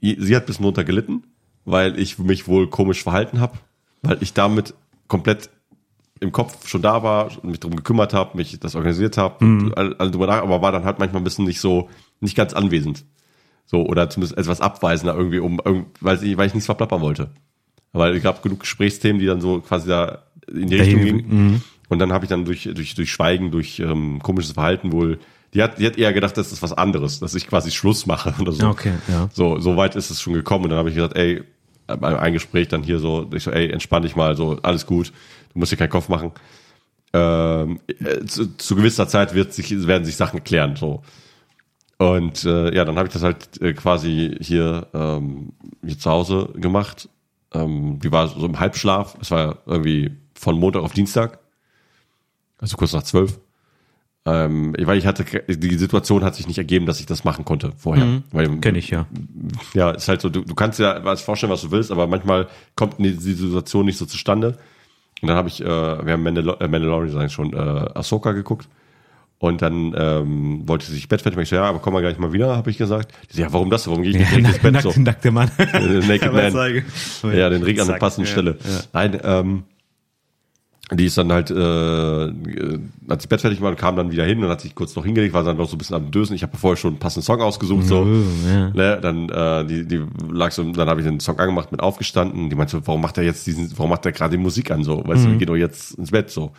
sie hat bisschen drunter gelitten, weil ich mich wohl komisch verhalten habe, weil ich damit komplett im Kopf schon da war, mich drum gekümmert habe, mich das organisiert habe, Mhm. alle, drüber nach, aber war dann halt manchmal ein bisschen nicht so, nicht ganz anwesend. So, oder zumindest etwas abweisender irgendwie, um weil ich, weil ich nichts verplappern wollte. Weil es gab genug Gesprächsthemen, die dann so quasi da in die Richtung gingen. Und dann habe ich dann durch, durch, durch Schweigen, durch ähm, komisches Verhalten wohl, die hat, die hat eher gedacht, das ist was anderes, dass ich quasi Schluss mache [LAUGHS] oder so. Okay, ja. So, so weit ist es schon gekommen. Und dann habe ich gesagt, ey, ein Gespräch dann hier so, ich so, ey, entspann dich mal, so, alles gut, du musst dir keinen Kopf machen. Ähm, äh, zu, zu gewisser Zeit wird sich, werden sich Sachen klären, so. Und äh, ja, dann habe ich das halt äh, quasi hier, ähm, hier zu Hause gemacht. Ähm, die war so im Halbschlaf. Es war irgendwie von Montag auf Dienstag. Also kurz nach zwölf. Ähm, weil ich hatte, die Situation hat sich nicht ergeben, dass ich das machen konnte vorher. Weil, Kenn ich ja. ja, ist halt so, du, du kannst ja was vorstellen, was du willst, aber manchmal kommt die Situation nicht so zustande. Und dann habe ich, äh, wir haben Mandal äh, Mandalorian schon, äh, Ahsoka geguckt. Und dann ähm, wollte sie sich Bett fertig machen. Ich so, ja, aber komm mal gleich mal wieder, habe ich gesagt. So, ja, warum das? Warum gehe ich nicht direkt ins Bett? So. Nackte, nackte Mann. [LAUGHS] Naked [LAUGHS] Man. Ja, den Ring an der passenden ja, Stelle. ja. Nein, ähm, die ist dann halt, äh, äh, hat sich Bett fertig gemacht und kam dann wieder hin und hat sich kurz noch hingelegt, war dann noch so ein bisschen am Dösen. Ich habe vorher schon einen passenden Song ausgesucht, so. Oh, ja. Ne, dann, äh, die, die lag so, dann habe ich den Song angemacht, mit aufgestanden. Die meinte warum macht er jetzt diesen, warum macht er gerade die Musik an, so? Weißt du, wir gehen doch jetzt ins Bett, so.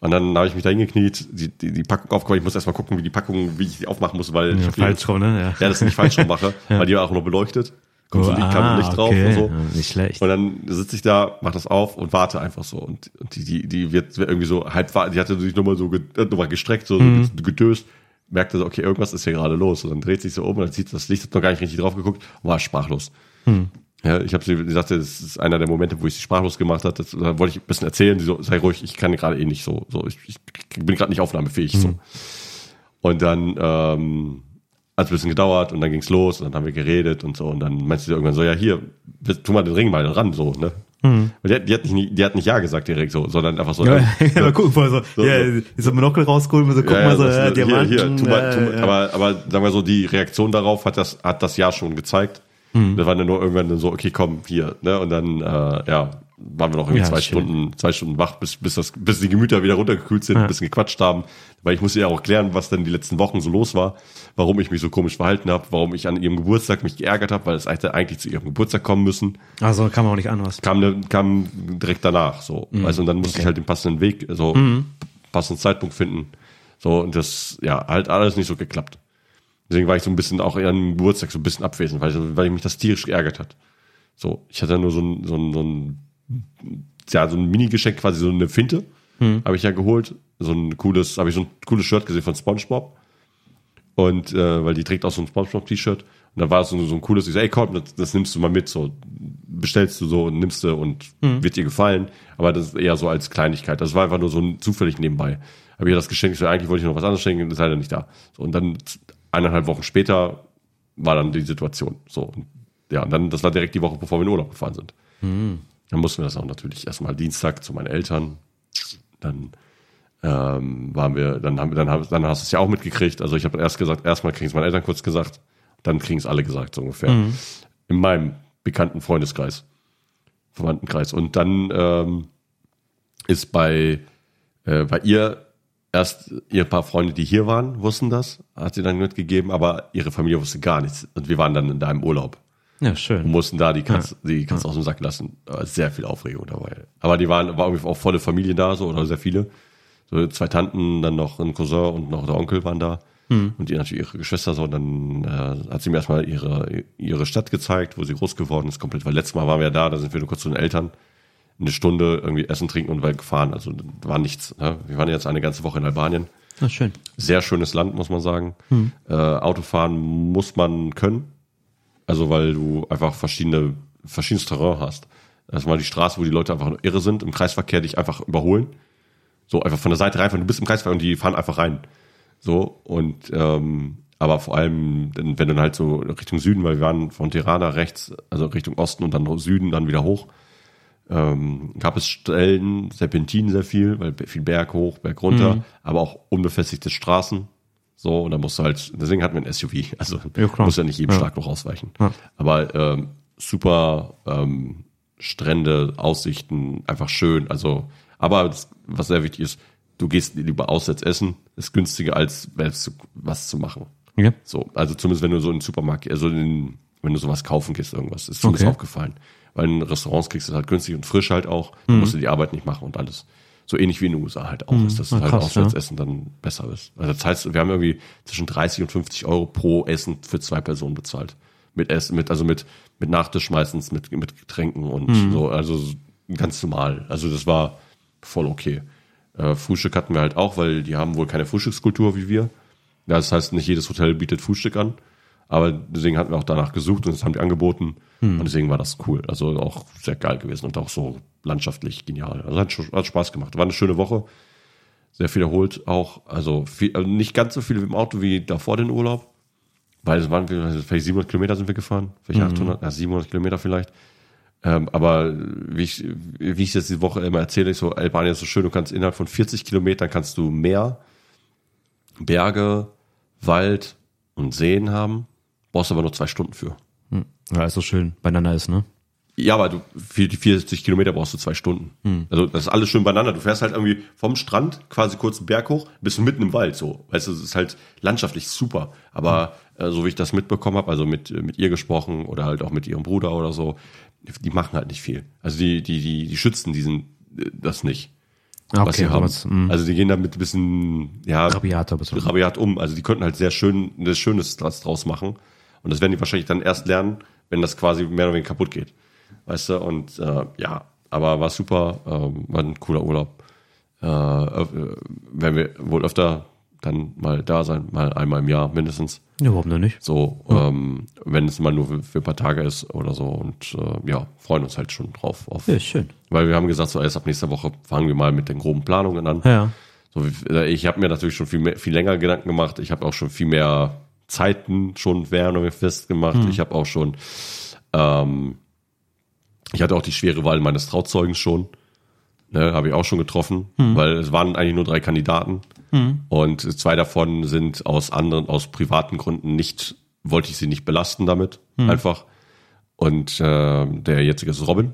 Und dann habe ich mich da hingekniet, die, die, die Packung aufgemacht. Ich muss erstmal gucken, wie die Packung, wie ich die aufmachen muss, weil ich Ja, die- falsch rum, ne? Ja. ja, das nicht falsch rum mache, [LAUGHS] weil die war auch noch beleuchtet. Kommt so Oh, Licht, ah, Licht drauf okay. und so. Ja, nicht schlecht. Und dann sitze ich da, mach das auf und warte einfach so. Und, und die, die, die wird irgendwie so halb, wa- die hatte sich nochmal so nochmal gestreckt, so, Mhm. so gedöst, merkte so, okay, irgendwas ist hier gerade los. Und dann dreht sich so um und dann sieht das Licht, hat noch gar nicht richtig drauf geguckt und war sprachlos. Mhm. Ja, ich habe sie sie sagte, das ist einer der Momente, wo ich sie sprachlos gemacht hat. Das, da wollte ich ein bisschen erzählen. Sie so, sei ruhig, ich kann gerade eh nicht so, so ich, ich bin gerade nicht aufnahmefähig. Mhm. So. Und dann ähm, hat es ein bisschen gedauert und dann ging's los und dann haben wir geredet und so und dann meinte sie irgendwann so, ja hier, tu mal den Ring mal ran, so, ne? Und die, hat- die, hat nicht, die hat nicht Ja gesagt direkt so, sondern einfach so. Ja, ne? [LAUGHS] ja, mal gucken, so, So, ja, so. ist ein Monokel rausgeholt, mal so, guck Ja, mal so, ja, hier, Diamanten. hier, tu mal, tu mal, äh, ja. aber, aber sagen wir so, die Reaktion darauf hat das, hat das Ja schon gezeigt. Hm. Da war dann nur irgendwann dann so, okay, komm, hier, ne? Und dann, äh, ja, waren wir noch irgendwie Ja, zwei schön. Stunden, zwei Stunden wach, bis, bis das, bis die Gemüter wieder runtergekühlt sind, ein bisschen gequatscht haben. Weil ich musste ja auch klären, was denn die letzten Wochen so los war, warum ich mich so komisch verhalten habe, warum ich an ihrem Geburtstag mich geärgert habe, weil es hätte eigentlich zu ihrem Geburtstag kommen müssen. Also man auch nicht anders. Kam, ne, kam direkt danach, so. Mhm. Also, und dann musste ich halt den passenden Weg, so, passenden Zeitpunkt finden. So, und das, ja, halt alles nicht so geklappt. Deswegen war ich so ein bisschen auch eher am Geburtstag so ein bisschen abwesend, weil, ich- weil mich das tierisch geärgert hat. So, ich hatte nur so ein, so ein, so ein, ja, so ein Mini-Geschenk, quasi so eine Finte, habe ich ja geholt. So ein cooles, habe ich so ein cooles Shirt gesehen von SpongeBob. Und äh, weil die trägt auch so ein SpongeBob-T-Shirt. Und da war es so, so ein cooles, ich so, ey komm, das, das nimmst du mal mit, so bestellst du so und nimmst du und wird dir gefallen. Aber das ist eher so als Kleinigkeit. Das war einfach nur so ein zufällig nebenbei. Habe ich das geschenkt, ich so, eigentlich wollte ich noch was anderes schenken, das ist leider nicht da. So, und dann eineinhalb Wochen später war dann die Situation. So, und, ja, und dann, das war direkt die Woche, bevor wir in Urlaub gefahren sind. Dann mussten wir das auch natürlich erstmal Dienstag zu meinen Eltern. Dann ähm, waren wir, dann haben wir, dann, haben, dann hast du es ja auch mitgekriegt. Also ich habe erst gesagt, erstmal kriegen es meine Eltern kurz gesagt, dann kriegen es alle gesagt, so ungefähr. Mhm. In meinem bekannten Freundeskreis, Verwandtenkreis. Und dann ähm, ist bei, äh, bei ihr erst ihr paar Freunde, die hier waren, wussten das, hat sie dann mitgegeben, aber ihre Familie wusste gar nichts. Und wir waren dann in deinem Urlaub Ja, und schön. mussten da die Katze, die Katze aus dem Sack lassen. Sehr viel Aufregung dabei. Aber die waren, war irgendwie auch volle Familien da, so, oder sehr viele. So zwei Tanten, dann noch ein Cousin und noch der Onkel waren da. Und die natürlich ihre Geschwister so. Und dann äh, hat sie mir erstmal ihre, ihre Stadt gezeigt, wo sie groß geworden ist, komplett. Weil letztes Mal waren wir ja da, da sind wir nur kurz zu den Eltern. Eine Stunde irgendwie essen, trinken und weil gefahren. Also war nichts. Ne? Wir waren jetzt eine ganze Woche in Albanien. Ja, schön. Sehr schönes Land, muss man sagen. Äh, Autofahren muss man können. Also, weil du einfach verschiedene, verschiedenes Terrain hast. Erstmal die Straße, wo die Leute einfach irre sind, im Kreisverkehr dich einfach überholen. So einfach von der Seite reinfahren. Du bist im Kreisverkehr und die fahren einfach rein. So, und ähm, aber vor allem, wenn du dann halt so Richtung Süden, weil wir waren von Tirana rechts, also Richtung Osten und dann Süden, dann wieder hoch, ähm, gab es Stellen, Serpentinen sehr viel, weil viel Berg hoch, Berg runter, aber auch unbefestigte Straßen. So, und da musst du halt, deswegen hatten wir ein SUV. [LAUGHS] Also Ja, musst ja nicht jedem Ja. Schlag noch ausweichen. Ja. Aber ähm, super ähm, Strände, Aussichten, einfach schön. Also, aber das, was sehr wichtig ist, du gehst lieber auswärts essen, ist günstiger als selbst was zu machen. Ja. So, also zumindest wenn du so in den Supermarkt, also in, wenn du sowas kaufen gehst, irgendwas, ist zumindest Okay. aufgefallen. Weil in Restaurants kriegst du es halt günstig und frisch halt auch, da musst du die Arbeit nicht machen und alles. So ähnlich wie in den USA halt auch ist, dass Ah, halt krass, Auswärtsessen dann besser ist. Also das heißt, wir haben irgendwie zwischen 30 und 50 Euro pro Essen für zwei Personen bezahlt. Mit Essen, mit, also mit, mit Nachtisch meistens, mit, mit Getränken und Mhm. so, also ganz normal. Also das war voll okay. Äh, Frühstück hatten wir halt auch, weil die haben wohl keine Frühstückskultur wie wir. Ja, Das heißt, nicht jedes Hotel bietet Frühstück an. Aber deswegen hatten wir auch danach gesucht und das haben die angeboten. Hm. Und deswegen war das cool. Also auch sehr geil gewesen und auch so landschaftlich genial. Also hat, hat Spaß gemacht. War eine schöne Woche. Sehr viel erholt auch. Also, viel, also nicht ganz so viel im Auto wie davor den Urlaub. Weil es waren also vielleicht 700 Kilometer sind wir gefahren. Vielleicht 800, ja, 700 Kilometer vielleicht. Ähm, aber wie ich, wie ich jetzt die Woche immer erzähle, ich so, Albanien ist so schön, du kannst innerhalb von 40 Kilometern kannst du Meer, Berge, Wald und Seen haben, brauchst aber nur zwei Stunden für. Ja, ist so schön beieinander ist, ne? Ja, aber du, für die 40 Kilometer brauchst du zwei Stunden. Also das ist alles schön beieinander. Du fährst halt irgendwie vom Strand quasi kurz einen Berg hoch, bist du mitten im Wald so. Weißt du, es ist halt landschaftlich super. Aber äh, so wie ich das mitbekommen habe, also mit, mit ihr gesprochen oder halt auch mit ihrem Bruder oder so, die machen halt nicht viel. Also die, die, die, die schützen diesen äh, das nicht. Ah, was sie haben. was, mm, Also die gehen damit ein bisschen, ja, du. rabiat um. Also die könnten halt sehr schön, das Schönes draus machen. Und das werden die wahrscheinlich dann erst lernen, wenn das quasi mehr oder weniger kaputt geht. Weißt du, und äh, ja, aber war super, ähm, war ein cooler Urlaub. Äh, äh, werden wir wohl öfter dann mal da sein, mal einmal im Jahr mindestens. Ja, warum denn nicht? So, ähm, wenn es mal nur für, für ein paar Tage ist oder so. Und äh, ja, freuen uns halt schon drauf. Auf, Ja, schön. Weil wir haben gesagt, so erst ab nächster Woche fangen wir mal mit den groben Planungen an. Ja. So, ich habe mir natürlich schon viel, mehr, viel länger Gedanken gemacht. Ich habe auch schon viel mehr Zeiten schon während festgemacht. Ich habe auch schon, ähm, ich hatte auch die schwere Wahl meines Trauzeugens schon. Ne, habe ich auch schon getroffen, weil es waren eigentlich nur drei Kandidaten und zwei davon sind aus anderen, aus privaten Gründen nicht, wollte ich sie nicht belasten damit, einfach. Und äh, der jetzige ist Robin.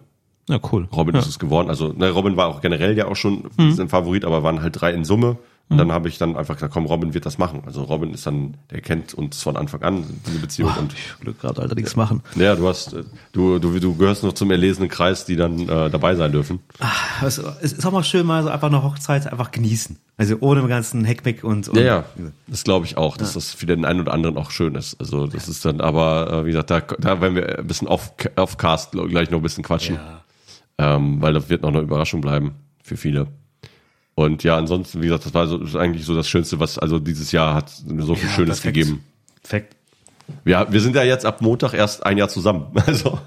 Ja, cool. Robin ist es geworden. Also ne, Robin war auch generell ja auch schon sein Favorit, aber waren halt drei in Summe. Und dann habe ich dann einfach gesagt, komm, Robin wird das machen. Also Robin ist dann, der kennt uns von Anfang an, diese Beziehung. und Glück gerade, Alter, nichts machen. ja, du hast, äh, du, du, du gehörst noch zum erlesenen Kreis, die dann äh, dabei sein dürfen. Es, es ist auch mal schön, mal so einfach eine Hochzeit einfach genießen. Also ohne den ganzen Heckmeck und, und Ja, ja, das glaube ich auch, dass das für den einen oder anderen auch schön ist. Also das ist dann, aber äh, wie gesagt, da, da werden wir ein bisschen off, off Cast gleich noch ein bisschen quatschen. Ja. ähm, weil das wird noch eine Überraschung bleiben für viele. Und ja, ansonsten, wie gesagt, das war so, das ist eigentlich so das Schönste, was also dieses Jahr hat so viel Ja, Schönes perfekt. gegeben. Perfekt. Ja, wir sind ja jetzt ab Montag erst ein Jahr zusammen. [LAUGHS] Also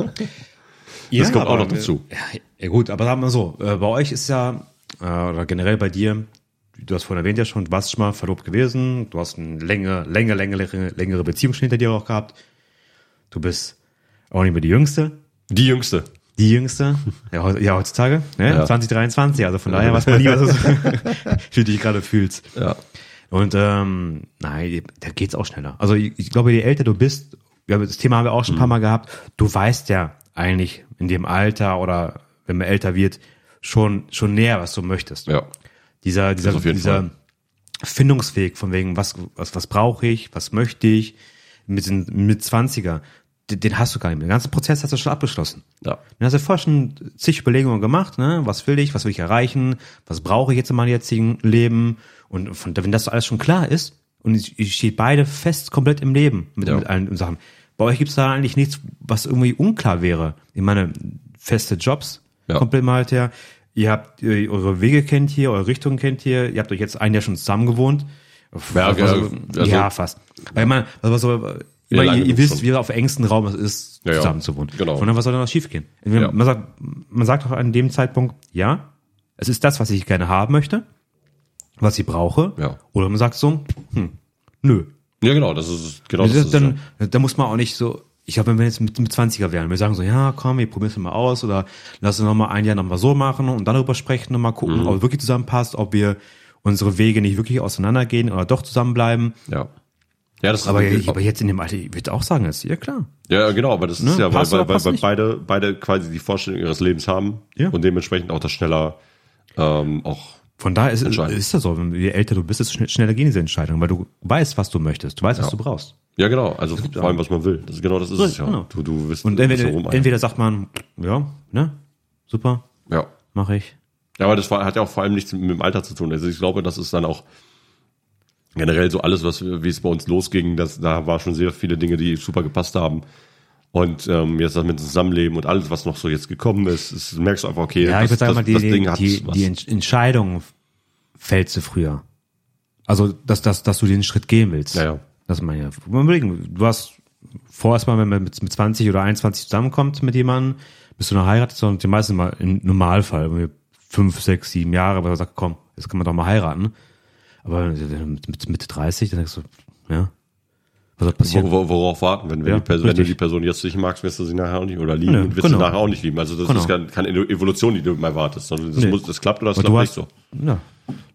Ja, kommt auch aber, noch dazu. Ja, ja gut, aber sagen wir so, äh, bei euch ist ja, äh, oder generell bei dir, du hast vorhin erwähnt ja schon, du warst schon mal verlobt gewesen, du hast eine längere, längere, längere, längere Beziehung schon hinter dir auch gehabt. Du bist auch nicht mehr die Jüngste. die Jüngste. Die jüngste, ja, ja heutzutage, ne? Ja. 2023, also von daher weiß man nie, was wie du dich gerade fühlst. Ja. Und ähm, nein, da geht's auch schneller. Also ich, ich glaube, je älter du bist, ja, das Thema haben wir auch schon ein paar Mal gehabt, du weißt ja eigentlich in dem Alter oder wenn man älter wird, schon schon näher, was du möchtest. Ja. Dieser, dieser, dieser Fall. Findungsweg von wegen, was, was, was brauche ich, was möchte ich, mit, den, mit 20er, den, hast du gar nicht mehr. Den ganzen Prozess hast du schon abgeschlossen. Ja. Dann hast du vorher schon zig Überlegungen gemacht, ne? Was will ich, was will ich erreichen, was brauche ich jetzt in meinem jetzigen Leben? Und von, wenn das alles schon klar ist und ich, ich stehe beide fest komplett im Leben mit, Ja. mit allen Sachen. Bei euch gibt's da eigentlich nichts, was irgendwie unklar wäre. Ich meine, feste Jobs, Ja. komplett mal halt her. Ihr habt äh, eure Wege kennt ihr, eure Richtung kennt ihr. Ihr habt euch jetzt ein Jahr schon zusammen gewohnt. Ja, Also- also- ja, fast. Also so, ich meine, lange ihr, ihr wisst, schon. wie auf engstem Raum es ist, Ja, ja. zusammen zu wohnen. Genau. Dann was soll dann noch schiefgehen? Entweder Ja. Man sagt, man sagt auch an dem Zeitpunkt, ja, es ist das, was ich gerne haben möchte, was ich brauche. Ja. Oder man sagt so, hm, nö. Ja, genau, das ist genau das Das ist dann, da muss man auch nicht so, ich glaube, wenn wir jetzt mit, mit 20er wären, wir sagen so, ja, komm, wir probieren es mal aus oder lass uns noch mal ein Jahr noch mal so machen und dann darüber sprechen und mal gucken, Mhm. ob es wirklich zusammenpasst, ob wir unsere Wege nicht wirklich auseinandergehen oder doch zusammenbleiben. ja. Ja, das Aber, ist, aber jetzt in dem Alter, ich würde auch sagen, ist ja klar. Ja, genau, aber das ist Ne? ja, weil, weil, weil, weil beide, beide quasi die Vorstellung ihres Lebens haben Ja. und dementsprechend auch das schneller ähm, auch Von daher ist, ist das so, je älter du bist, desto schn- schneller gehen diese Entscheidungen, weil du weißt, was du möchtest, du weißt, was Ja. du brauchst. Ja, genau, also vor allem, was man will. Das ist genau das ist So, es ja. genau. Du, du wirst Und entweder, so rum- entweder sagt man, ja, ne, super, ja. mache ich. Ja, aber das hat ja auch vor allem nichts mit dem Alter zu tun. Also ich glaube, das ist dann auch generell so alles, was wie es bei uns losging, das, da war schon sehr viele Dinge, die super gepasst haben. Und ähm, jetzt das mit dem Zusammenleben und alles, was noch so jetzt gekommen ist, ist merkst du einfach, okay, Ja, das, ich würde sagen das, die, das Ding die, hat die, was. die Ent- Entscheidung fällt zu früher. Also, dass, dass, dass du den Schritt gehen willst. Ja, ja. Das meine ich. Überlegen, du hast vor erstmal, wenn man mit, mit 20 oder 21 zusammenkommt mit jemandem, bist du noch heiratet, sondern die meisten mal im Normalfall, wenn wir fünf, sechs, sieben Jahre, aber man sagt, komm, jetzt kann man doch mal heiraten. Aber mit, mit Mitte 30, dann denkst du, ja, was soll passieren? Wo, wo, worauf warten? Wenn, wenn, Ja, die Person, wenn du die Person jetzt nicht magst, wirst du sie nachher auch nicht, oder lieben, Nö, wirst genau. du nachher auch nicht lieben. Also das Genau. ist keine, keine Evolution, die du mal wartest, sondern das, Nee. muss, das klappt oder das Und klappt du nicht hast, so. ja,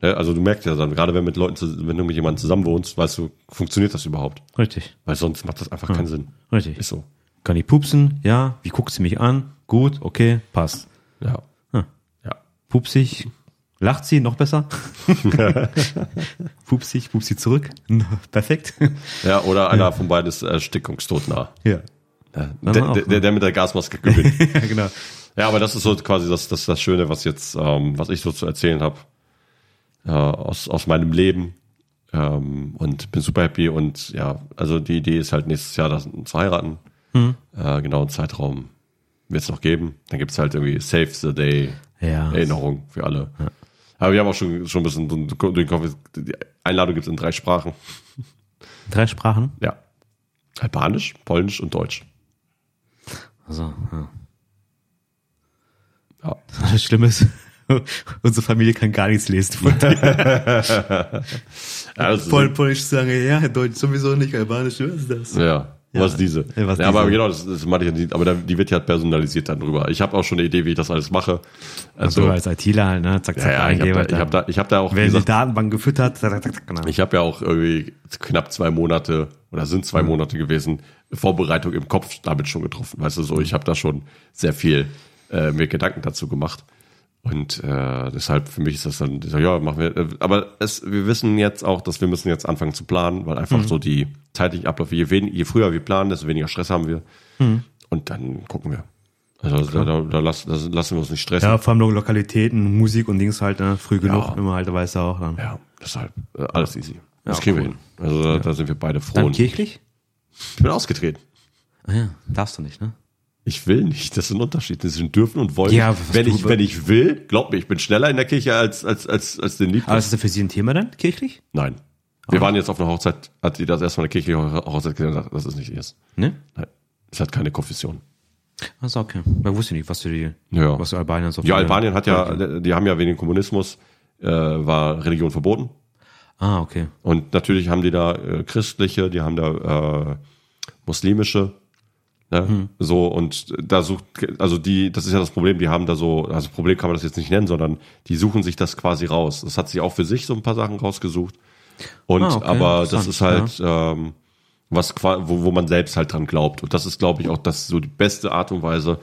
Ne? Also du merkst ja dann, gerade wenn mit Leuten, wenn du mit jemandem zusammen wohnst, weißt du, funktioniert das überhaupt? richtig, Weil sonst macht das einfach keinen Sinn. richtig. Ist so. Kann ich pupsen? Ja. Wie guckt sie mich an? Gut, okay, passt. Ja. Hm. Ja. Pupsig, lacht sie, noch besser. [LAUGHS] pupsig, pupsi zurück. [LAUGHS] Perfekt. Ja, oder einer von beiden ist erstickungstod nah. ja. Ja. Der, der, ne? der, mit der Gasmaske gewinnt. [LAUGHS] ja, genau. ja, aber das ist so quasi das, das, das Schöne, was jetzt, ähm, was ich so zu erzählen habe äh, aus, aus meinem Leben. Ähm, und bin super happy und ja, also die Idee ist halt nächstes Jahr das, zu heiraten. Äh, genau, einen Zeitraum wird es noch geben. Dann gibt's halt irgendwie Save the Day Ja. Erinnerung für alle. Aber wir haben auch schon, schon ein bisschen den Kopf, die Einladung gibt's in drei Sprachen. Drei Sprachen. Ja. Albanisch, Polnisch und Deutsch. Also, ja. Ja. [LAUGHS] Das Schlimme ist, [LAUGHS] unsere Familie kann gar nichts lesen. Von das ist- Pol Polnisch sagen, ja, Deutsch sowieso nicht, Albanisch, was ist das? Ja, was diese. Ja, was ja, aber diese. genau, das, das meine ich ja nicht, aber die wird ja personalisiert dann drüber. Ich habe auch schon eine Idee, wie ich das alles mache. Also Also, als ITler halt, ne, zack, zack, ja, ja, ich habe da, ich hab da, ich hab da auch, Wenn die gesagt, Datenbank gefüttert, zack, zack, zack, genau. ich habe ja auch irgendwie knapp zwei Monate oder sind zwei Monate gewesen, Vorbereitung im Kopf damit schon getroffen. Weißt du, so, ich habe da schon sehr viel äh, mir Gedanken dazu gemacht. Und äh, deshalb für mich ist das dann, sag, ja, machen wir. äh, Aber es, wir wissen jetzt auch, dass wir müssen jetzt anfangen zu planen, weil einfach so die zeitlichen Abläufe, je, wen, je früher wir planen, desto weniger Stress haben wir. Und dann gucken wir. Also da, da, da, lassen, da lassen wir uns nicht stressen. Ja, vor allem Lo- Lokalitäten, Musik und Dings halt, ne, früh genug, Ja. immer halt, weißt du auch dann. Ja, deshalb äh, alles easy. Das Ja, kriegen cool. wir hin. Also da, da sind wir beide froh. Dann kirchlich? Ich bin ausgetreten. Ah ja, darfst du nicht, ne? Ich will nicht. Das ist ein Unterschied zwischen dürfen und wollen. Ja, wenn ich, wenn ich will, glaub mir, ich bin schneller in der Kirche als, als, als, als den Lieb. Aber ist das für Sie ein Thema dann, kirchlich? Nein. Wir waren jetzt auf einer Hochzeit, hat die das erstmal eine kirchliche Hochzeit gesagt, das ist nicht ihrs. Ne? Nein. Es hat keine Konfession. Also okay. Man wusste nicht, was du die, Ja. was du Albanien so Ja, Albanien hat ja, die haben ja wegen dem Kommunismus, äh, war Religion verboten. Ah, okay. Und natürlich haben die da äh, christliche, die haben da äh, muslimische Ne? So, und da sucht, also die, das ist ja das Problem, die haben da so, also Problem kann man das jetzt nicht nennen, sondern die suchen sich das quasi raus. Das hat sie auch für sich so ein paar Sachen rausgesucht. Und Ah, okay, aber das ist halt, ähm, was wo, wo man selbst halt dran glaubt. Und das ist, glaube ich, auch das so die beste Art und Weise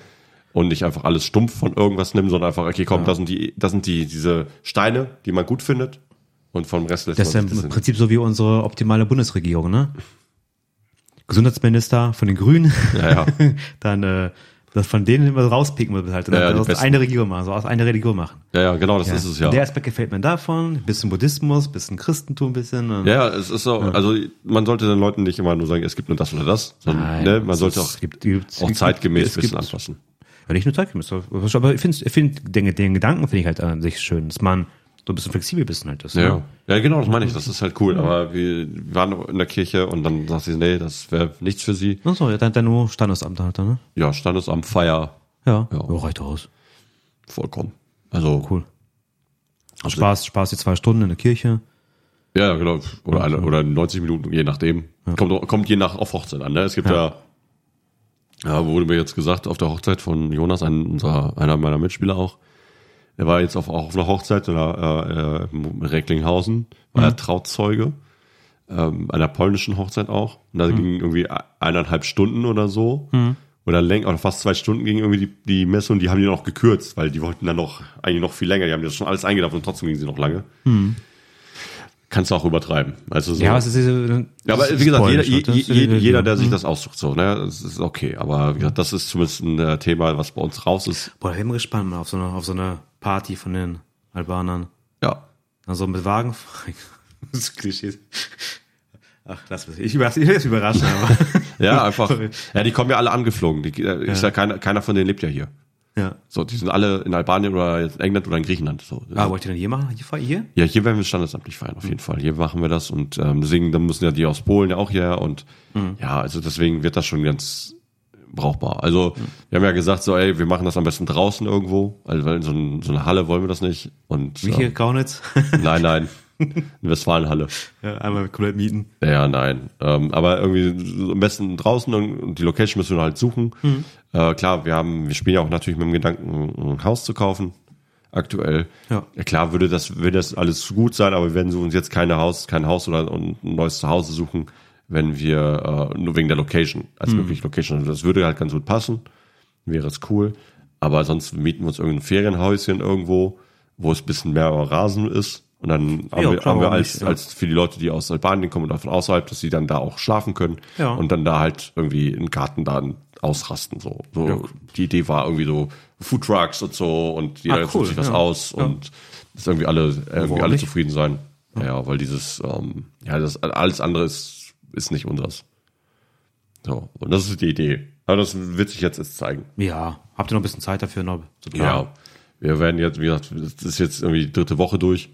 und nicht einfach alles stumpf von irgendwas nimmt, sondern einfach, okay, komm, das sind die, das sind die, diese Steine, die man gut findet. Und vom Rest lässt Das ist ja sich im Prinzip so wie unsere optimale Bundesregierung, ne? Gesundheitsminister von den Grünen, Ja, ja. [LAUGHS] dann äh, das von denen immer rauspicken wir halt, Ja, ja, aus eine Regierung machen, so aus einer Religion machen. ja, ja, genau, das ist es ja. Der Aspekt gefällt mir davon, bisschen Buddhismus, bisschen Christentum, bisschen. und- Ja, es ist so, also man sollte den Leuten nicht immer nur sagen, es gibt nur das oder das, sondern Nein, ne, man sollte auch, gibt- auch zeitgemäß ein bisschen anpassen. Ja, nicht nur zeitgemäß, aber ich finde, find, den, den Gedanken finde ich halt an sich schön, dass man so ein bisschen flexibel bisschen halt ist. Ja, Ne? ja, genau, das meine ich, das ist halt cool. Aber wir waren in der Kirche und dann sagt sie, nee, das wäre nichts für sie. Ach so, ja, dann, dann nur Standesamt halt, ne? Ja, Standesamt, Feier, Ja, Ja. ja. reicht aus. vollkommen. Also, Cool. Spaß, Spaß die zwei Stunden in der Kirche. ja, genau, oder, eine, oder 90 Minuten, je nachdem. Kommt, kommt je nach auf Hochzeit an. Ne? Es gibt ja. ja, wurde mir jetzt gesagt, auf der Hochzeit von Jonas, ein, unser, einer meiner Mitspieler auch, er war jetzt auf, auch auf einer Hochzeit in der, äh, in Recklinghausen, war er Trauzeuge, ähm, einer polnischen Hochzeit auch. Und da ging irgendwie eineinhalb Stunden oder so. Oder länger, oder fast zwei Stunden ging irgendwie die, die Messe und die haben die noch gekürzt, weil die wollten dann noch, eigentlich noch viel länger. Die haben das schon alles eingedampft und trotzdem ging sie noch lange. Kannst du auch übertreiben. Also so. Ja, es ist, äh, Ja, aber wie gesagt, jeder, ne? je, je, jeder, der sich Mhm. das aussucht, so, ne, das ist okay. Aber wie gesagt, das ist zumindest ein äh, Thema, was bei uns raus ist. Boah, da bin ich gespannt mal auf so eine, auf so eine Party von den Albanern. Ja. Also mit Wagen. [LAUGHS] das ist Klischee. Ach, lass mich. Ich überrasch- ich überraschen, aber. [LAUGHS] Ja, einfach. Ja, die kommen ja alle angeflogen. Die, äh, ist ja keiner, keiner von denen lebt ja hier. ja. So, die sind alle in Albanien oder in England oder in Griechenland. So. Ah, wollt ihr denn hier machen? Hier, hier? Ja, hier werden wir standesamtlich feiern, auf jeden Fall. Hier machen wir das und ähm, deswegen, dann müssen ja die aus Polen ja auch her und ja, also deswegen wird das schon ganz brauchbar. Also wir haben ja gesagt, so, ey, wir machen das am besten draußen irgendwo, also weil in so, ein, so eine Halle wollen wir das nicht. Und Wie hier, ähm, Kaunitz? [LAUGHS] nein, nein, in Westfalenhalle. ja, einmal komplett mieten. Ja, nein. Ähm, aber irgendwie am besten draußen und die Location müssen wir halt suchen. Äh, klar, wir haben, wir spielen ja auch natürlich mit dem Gedanken, ein Haus zu kaufen. Aktuell. Ja. klar würde das, würde das alles gut sein, aber wir werden uns jetzt keine Haus, kein Haus oder ein neues Zuhause suchen, wenn wir äh, nur wegen der Location, als wirklich Location. Also das würde halt ganz gut passen. Wäre es cool. Aber sonst mieten wir uns irgendein Ferienhäuschen irgendwo, wo es ein bisschen mehr Rasen ist. Und dann haben Ja, wir, klar, haben wir als, nicht, ja. als für die Leute, die aus Albanien kommen oder von außerhalb, dass sie dann da auch schlafen können Ja. und dann da halt irgendwie im Garten dann ausrasten. So, so die Idee war irgendwie so Food Trucks und so und jeder Ah, cool, sich was aus und dass irgendwie alle irgendwie warum alle nicht? zufrieden sein. Ja, weil dieses ähm, ja das alles andere ist ist nicht unseres. So und das ist die Idee. Aber das wird sich jetzt erst zeigen. Ja. Habt ihr noch ein bisschen Zeit dafür noch zu Ja, wir werden jetzt, wie gesagt, das ist jetzt irgendwie die dritte Woche durch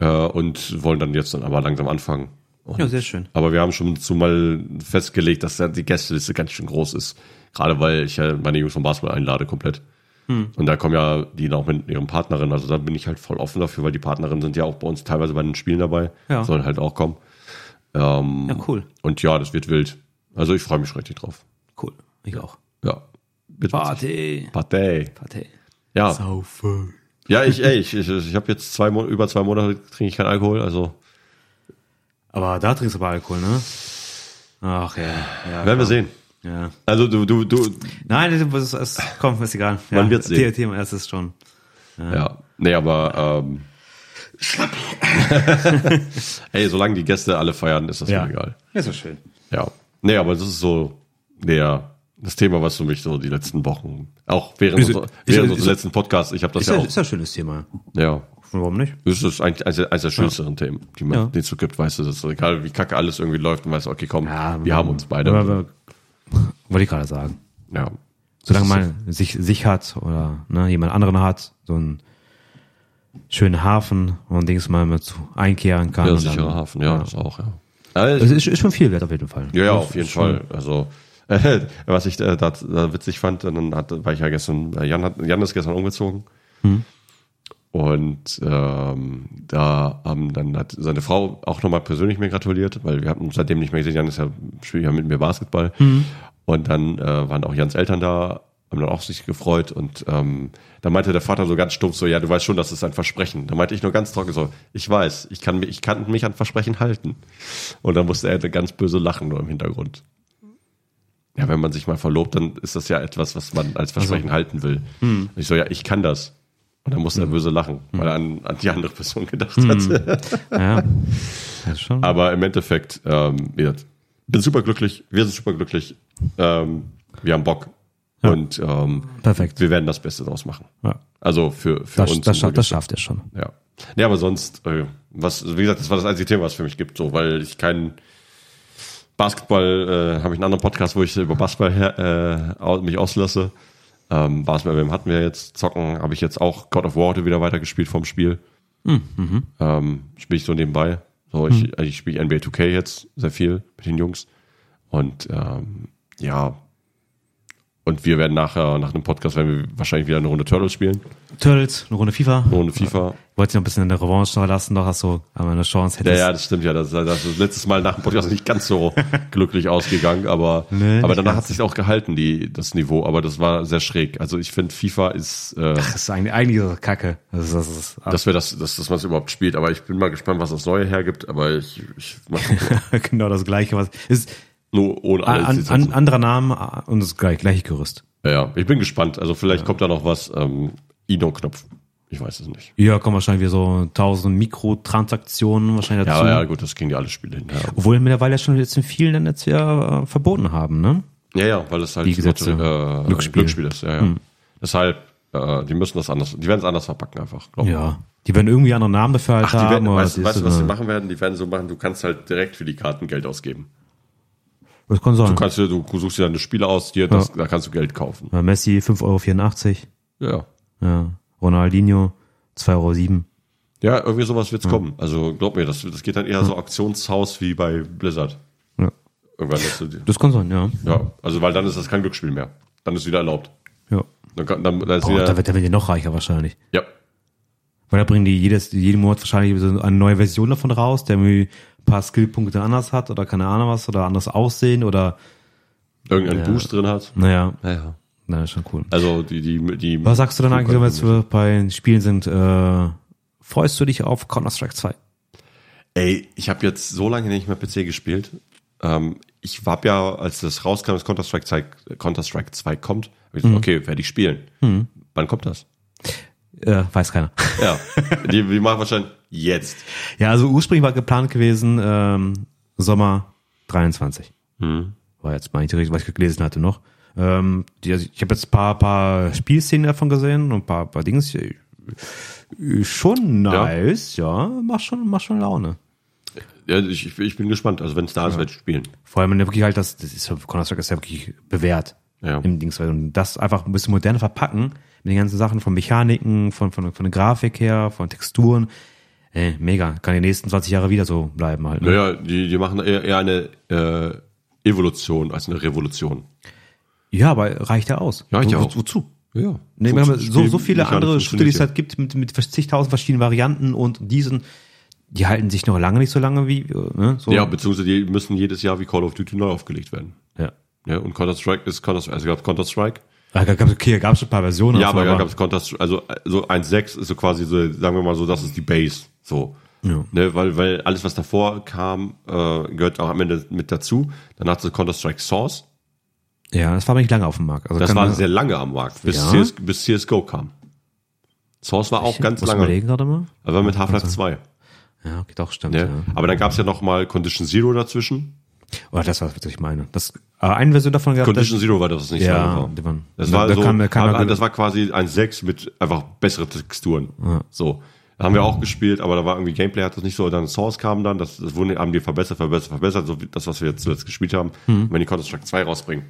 äh, und wollen dann jetzt dann aber langsam anfangen. Und, Ja, sehr schön. Aber wir haben schon zumal festgelegt, dass die Gästeliste ganz schön groß ist. Gerade weil ich ja meine Jungs vom Basketball einlade komplett. Hm. Und da kommen ja die auch mit ihren Partnerinnen. Also da bin ich halt voll offen dafür, weil die Partnerinnen sind ja auch bei uns teilweise bei den Spielen dabei. Ja. Sollen halt auch kommen. Ähm, Ja, cool. Und ja, das wird wild. Also ich freue mich richtig drauf. Cool. Ich auch. Ja. Wird. Party. Party. Party. Ja. Saufen. Ja, ich, ey, ich, ich, ich habe jetzt zwei über zwei Monate trinke ich keinen Alkohol, also Aber da trinkst du aber Alkohol, ne? Ach ja. ja werden wir komm. sehen. Ja. Also du, du, du, Nein, das ist, ist, komm, ist egal. Ja, Man wird's sehen. Thema, es ist schon. ja, nee, aber ähm, [LAUGHS] ey, solange die Gäste alle feiern, ist das Ja. mir egal. Ist so schön. Ja, nee, aber das ist so der das Thema, was für mich so die letzten Wochen, auch während, Ist- unserer, ist- während ist- unseres letzten Podcasts, ich habe das Ist ja ja, auch, ist ja ein schönes Thema. ja, Warum nicht? das ist eigentlich eines der, eines der schönsten Themen, die man, Ja. es so gibt, weißt du, das ist so egal, wie kacke alles irgendwie läuft und weißt du, okay, komm, Ja, wir haben uns beide. Aber- Wollte ich gerade sagen. ja. Solange man sich, sich hat oder ne, jemand anderen hat, so einen schönen Hafen und Dings mal mit zu einkehren kann. Ja, sicherer dann, Hafen, ja, das auch, ja. ja Das ist, ist schon viel wert auf jeden Fall. Ja, ja, auf jeden Fall. Also, äh, [LAUGHS] was ich äh, da, da witzig fand, dann hat, war ich ja gestern, äh, Jan, hat, Jan ist gestern umgezogen. Und ähm, da haben dann hat seine Frau auch nochmal persönlich mir gratuliert, weil wir hatten uns seitdem nicht mehr gesehen. Jan ist ja, spielt ja mit mir Basketball. Und dann äh, waren auch Jans Eltern da, haben dann auch sich gefreut. Und ähm, da meinte der Vater so ganz stumpf so, ja, du weißt schon, das ist ein Versprechen. Da meinte ich nur ganz trocken so, ich weiß, ich kann, mich- ich kann mich an Versprechen halten. Und dann musste er ganz böse lachen nur im Hintergrund. Ja, wenn man sich mal verlobt, dann ist das ja etwas, was man als Versprechen halten will. Und ich so, ja, ich kann das. Und dann musste er böse lachen, weil er an, an die andere Person gedacht hat. Ja. Ist schon. Aber im Endeffekt, ähm, gesagt, bin super glücklich, wir sind super glücklich, ähm, wir haben Bock und ähm, Perfekt. wir werden das Beste daraus machen. Ja. Also für, für Das, uns. das, schafft, das schafft er schon. Ja. Nee, aber sonst, äh, was, wie gesagt, das war das einzige Thema, was es für mich gibt, so, weil ich keinen Basketball, äh, habe ich einen anderen Podcast, wo ich über Basketball her, äh, mich auslasse. Ähm, Basketball hatten wir jetzt, zocken, habe ich jetzt auch God of War heute wieder weitergespielt vom Spiel. Ähm, spiele ich so nebenbei. So, ich, ich spiele NBA 2K jetzt sehr viel mit den Jungs. Und ähm, ja, und wir werden nachher, nach dem Podcast, werden wir wahrscheinlich wieder eine Runde Turtles spielen, Turtles, eine Runde FIFA. eine Runde FIFA. Wollte noch ein bisschen in der Revanche lassen, noch hast du aber eine Chance Ja, hättest. ja, das stimmt ja. Das, das ist letztes Mal nach dem Podcast nicht ganz so [LAUGHS] glücklich ausgegangen, aber, Nee, aber danach hat sich auch gehalten, die, das Niveau, aber das war sehr schräg. Also ich finde, FIFA ist, äh, Das ist eigentlich, eigentlich das Kacke. Das das ist, dass wir das, dass, dass man es überhaupt spielt, aber ich bin mal gespannt, was das Neue hergibt, aber ich, ich mach gucken. [LAUGHS] genau das Gleiche. Was ist nur ohne an, an, anderer Name und das gleich, gleiche Gerüst. Ja, ja, ich bin gespannt. Also vielleicht kommt da noch was, ähm, Ino-Knopf. Ich weiß es nicht. Ja, kommen wahrscheinlich wieder so tausend Mikrotransaktionen wahrscheinlich dazu. Ja, ja, gut, das kriegen die alle Spiele hin. Ja, Obwohl mittlerweile ja schon jetzt in vielen Ländern jetzt ja äh, verboten haben, ne? ja, ja weil es halt Die Gesetze. äh, Glücksspiel. Glücksspiel ist. Ja, ja. Deshalb, äh, die müssen das anders, die werden es anders verpacken einfach, glaube ich. Ja. Die werden irgendwie andere Namen dafür halt Ach, die haben. werden, weißt, du, was sie machen werden? Die werden so machen, du kannst halt direkt für die Karten Geld ausgeben. Das kann sein. Du kannst dir, du suchst dir deine Spiele aus, dir, das, da kannst du Geld kaufen. Ja, Messi 5,84 Euro. Ja. Ja. Ronaldinho 2,07 Euro. Ja, irgendwie sowas wird's kommen. Also glaub mir, das, das geht dann eher so Auktionshaus wie bei Blizzard. Ja. Irgendwann lässt du die. Das kann sein, ja. Ja, also weil dann ist das kein Glücksspiel mehr. Dann ist wieder erlaubt. ja. Dann, kann- dann, dann ist Boah, wieder, da wird, da wird die noch reicher wahrscheinlich. ja. Weil da bringen die jedes, jeden Monat wahrscheinlich so eine neue Version davon raus, der irgendwie paar Skillpunkte anders hat oder keine Ahnung was oder anders aussehen oder Irgendeinen Boost drin hat. naja, Ja, ja. na ist schon cool. Also die, die, die. Was sagst du dann eigentlich, wenn wir jetzt bei den Spielen sind? Äh, freust du dich auf Counter-Strike 2? Ey, ich habe jetzt so lange nicht mehr PC gespielt. Ähm, ich hab ja, als das rauskam, dass Counter-Strike 2, Counter-Strike 2 kommt, hab ich gesagt, okay, werde ich spielen. Wann kommt das? Äh, weiß keiner. Ja, [LAUGHS] die, die machen wahrscheinlich jetzt. Ja, also ursprünglich war geplant gewesen, ähm, Sommer 23. Mhm. War jetzt mal nicht richtig, was ich gelesen hatte noch. Ähm, die, also ich habe jetzt ein paar, paar Spielszenen davon gesehen und ein paar, paar Dings. Äh, Schon nice, ja. Macht schon, macht schon Laune. Ja, ich, ich bin gespannt. Also wenn es da ist, werde ich spielen. Vor allem, wenn du wirklich halt das, das ist ja, Counter-Strike ist ja wirklich bewährt. Ja. Im Dings. Und das einfach ein bisschen moderner verpacken, mit den ganzen Sachen von Mechaniken, von, von, von der Grafik her, von Texturen. Ey, mega. Kann die nächsten 20 Jahre wieder so bleiben halt. Ne? Naja, die, die machen eher, eher eine äh, Evolution als eine Revolution. Ja, aber reicht ja aus. Reicht ja Wo- auch. Wozu? Ja. Nee, wir haben so, so viele andere Shooter, die es halt gibt, mit, mit zigtausend verschiedenen Varianten und diesen, die halten sich noch lange nicht so lange wie, äh, ne? So. Ja, beziehungsweise die müssen jedes Jahr wie Call of Duty neu aufgelegt werden. ja. Ja, und Counter-Strike ist Counter-Strike. Also gab Counter-Strike. Okay, gab's schon ein paar Versionen. Ja, aber da gab es Counter-Strike, also so 1.6 ist so quasi so, sagen wir mal so, das ist die Base. So. Ja. Ne, weil, weil alles, was davor kam, äh, gehört auch am Ende mit dazu. Hat sie Counter-Strike Source. ja, das war aber nicht lange auf dem Markt. Also Das war sehr lange am Markt, bis, Ja? CS, bis CSGO kam. Source war auch ganz Muss lange. überlegen gerade mal. Aber mit Half-Life 2. Ja, okay, doch, stimmt. Ne? Ja. Aber dann gab es ja noch mal Condition Zero dazwischen. Oh, das war, was ich meine. Das, aber eine Version davon gab Condition Zero war das was nicht ja, war. Das da- war da so, kam- kam ja- das war quasi ein 6 mit einfach bessere Texturen. So. Da haben wir auch gespielt, aber da war irgendwie Gameplay hat das nicht so. Dann Source kam dann, das, das wurden, haben die verbessert, verbessert, verbessert, so wie das, was wir jetzt zuletzt gespielt haben. Wenn die Counter-Strike 2 rausbringen.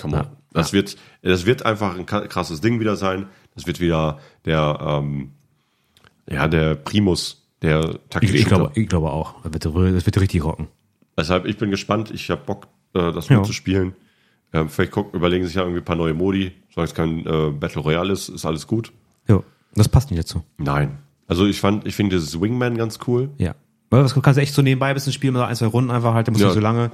Come on. Ja. Das wird, das wird einfach ein krasses Ding wieder sein. Das wird wieder der, ähm, ja, der Primus, der ich, taktische ich, Shooter. glaube, ich glaube auch. Das wird, das wird richtig rocken. Deshalb, ich bin gespannt. Ich habe Bock, äh, das Ja. mitzuspielen. Ähm, vielleicht gucken, überlegen sich ja irgendwie ein paar neue Modi. Solange es kein äh, Battle Royale ist, ist alles gut. Ja, das passt nicht dazu. Nein. Also ich fand, ich finde dieses Wingman ganz cool. Ja. Weil das kannst du echt so nebenbei ein bisschen spielen, mal ein, zwei Runden einfach halt, da musst du Ja. so lange.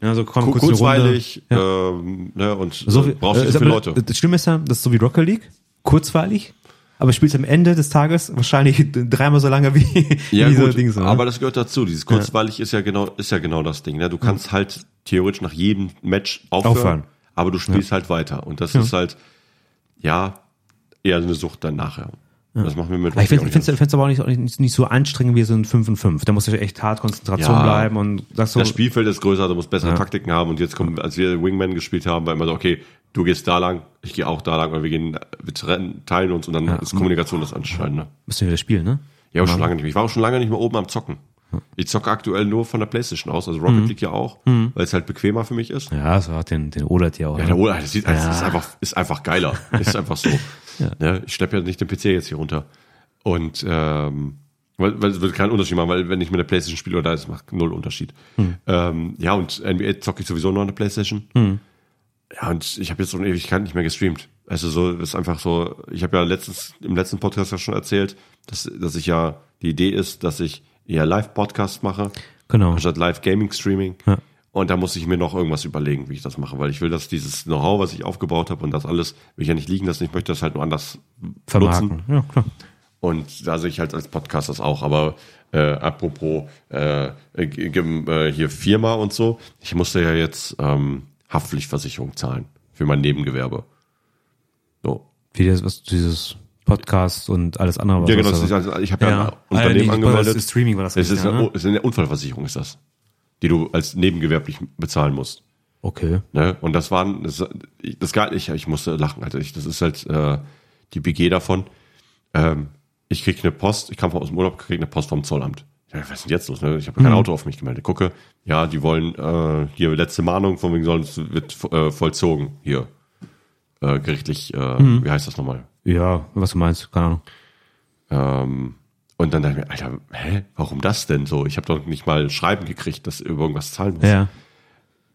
Ja, so komm, Ku- kurz eine kurzweilig Runde. ähm, ne, und So äh, brauchst äh, nicht so aber viele Leute. Das Schlimme ist ja, das ist so wie Rocket League. Kurzweilig. Aber spielst am Ende des Tages wahrscheinlich dreimal so lange wie, [LAUGHS] Ja, wie so ne? aber das gehört dazu. Dieses kurzweilig ist ja genau, ist ja genau das Ding. Ne? Du kannst halt theoretisch nach jedem Match aufhören, Aufhören. aber du spielst halt weiter. Und das ist halt, ja, eher eine Sucht dann nachher. Das machen wir mit Aber ich Rocky finde es aber auch nicht, auch nicht, nicht so anstrengend wie so ein 5 und 5. Da musst du echt hart Konzentration Ja. bleiben und sagst so, Das Spielfeld ist größer, du musst bessere Taktiken haben. Und jetzt kommen, als wir Wingman gespielt haben, war immer so, okay, du gehst da lang, ich gehe auch da lang, weil wir gehen, wir trennen, teilen uns und dann ist Kommunikation das Entscheidende. müssen wir wieder spielen, ne? Ja, auch schon lange nicht mehr. Ich war auch schon lange nicht mehr oben am Zocken. Ich zocke aktuell nur von der Playstation aus, also Mhm. Rocket League ja auch, weil es halt bequemer für mich ist. Ja, so hat den, den OLED ja auch. Ja, ne? der Ola, das sieht, das Ja. ist einfach, ist einfach geiler. [LAUGHS] ist einfach so. Ne? Ich schleppe ja nicht den PC jetzt hier runter. Und ähm, weil, weil es wird keinen Unterschied machen, weil wenn ich mit der Playstation spiele oder da ist, macht null Unterschied. Hm. Ähm, ja, und NBA zocke ich sowieso noch an der Playstation. Hm. Ja, und ich habe jetzt so eine Ewigkeit nicht mehr gestreamt. Also so ist einfach so, ich habe ja letztens im letzten Podcast ja schon erzählt, dass, dass ich ja, die Idee ist, dass ich eher Live-Podcast mache, Genau. anstatt Live-Gaming-Streaming. Ja. Und da muss ich mir noch irgendwas überlegen, wie ich das mache, weil ich will, dass dieses Know-how, was ich aufgebaut habe und das alles, will ich ja nicht liegen lassen, ich möchte das halt nur anders Vermarkten. nutzen. Ja, klar. Und da sehe ich halt als Podcast das auch. Aber äh, apropos äh, äh, hier Firma und so, ich musste ja jetzt ähm, Haftpflichtversicherung zahlen für mein Nebengewerbe. So. Wie das, was, dieses Podcast und alles andere. was Ja, genau, was also ich habe ja, Ja. ein Ah, Unternehmen nee, angemeldet. das ist Streaming war das Es ist, ja, eine, ne? es ist eine Unfallversicherung, ist das, die du als nebengewerblich bezahlen musst. Okay. Ne? Und das waren, das, das gar ich, ich musste lachen, Alter. Ich, das ist halt äh, die BG davon. Ähm, ich krieg eine Post, ich kam aus dem Urlaub, krieg eine Post vom Zollamt. Ja, was ist denn jetzt los? Ne? Ich habe kein Auto auf mich gemeldet. Gucke, ja, die wollen äh, hier letzte Mahnung, von wegen sollen es wird äh, vollzogen hier. Äh, gerichtlich, äh, wie heißt das nochmal? Ja, was du meinst, keine Ahnung. Ähm, und dann dachte ich mir, Alter, hä, warum das denn so? Ich habe doch nicht mal Schreiben gekriegt, dass irgendwas zahlen muss. Ja.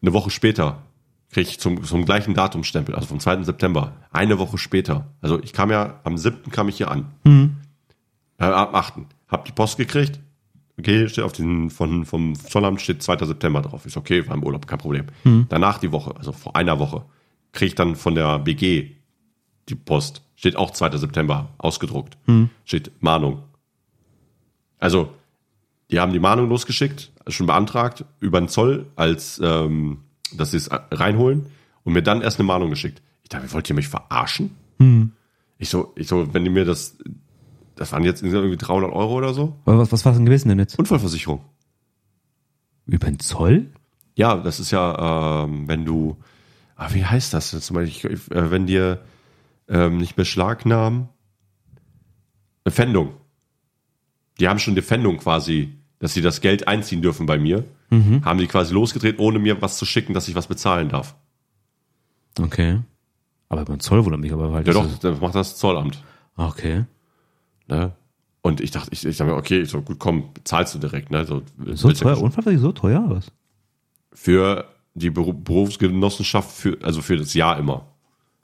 Eine Woche später kriege ich zum, zum gleichen Datumstempel, also vom 2. September. Eine Woche später. Also ich kam ja, am 7. kam ich hier an. Äh, am 8. Hab die Post gekriegt. Okay, steht auf den, von, vom Zollamt steht 2. September drauf. Ist okay, war im Urlaub, kein Problem. Danach die Woche, also vor einer Woche, kriege ich dann von der BG die Post. Steht auch 2. September ausgedruckt. Steht Mahnung. Also, die haben die Mahnung losgeschickt, schon beantragt, über den Zoll, als ähm, dass sie es reinholen und mir dann erst eine Mahnung geschickt. Ich dachte, wollt ihr mich verarschen? Ich so, ich so, wenn die mir das, das waren jetzt irgendwie 300 Euro oder so, Was, was war denn gewesen denn jetzt? Unfallversicherung. Über den Zoll? Ja, das ist ja, ähm, wenn du, ah, wie heißt das jetzt? Ich, äh, wenn dir ähm, nicht Beschlagnahmen, Pfändung. Die haben schon die Pfändung quasi, dass sie das Geld einziehen dürfen bei mir, haben die quasi losgedreht, ohne mir was zu schicken, dass ich was bezahlen darf. Okay. Aber den Zoll wundert mich aber halt. Ja doch, das macht das Zollamt. Okay. Ne? Und ich dachte, ich, ich dachte mir, okay, so gut, komm, zahlst du direkt. Ne? So, So teuer? Unfallversicherung so teuer? oder Was? für die Beru- Berufsgenossenschaft für also für das Jahr immer.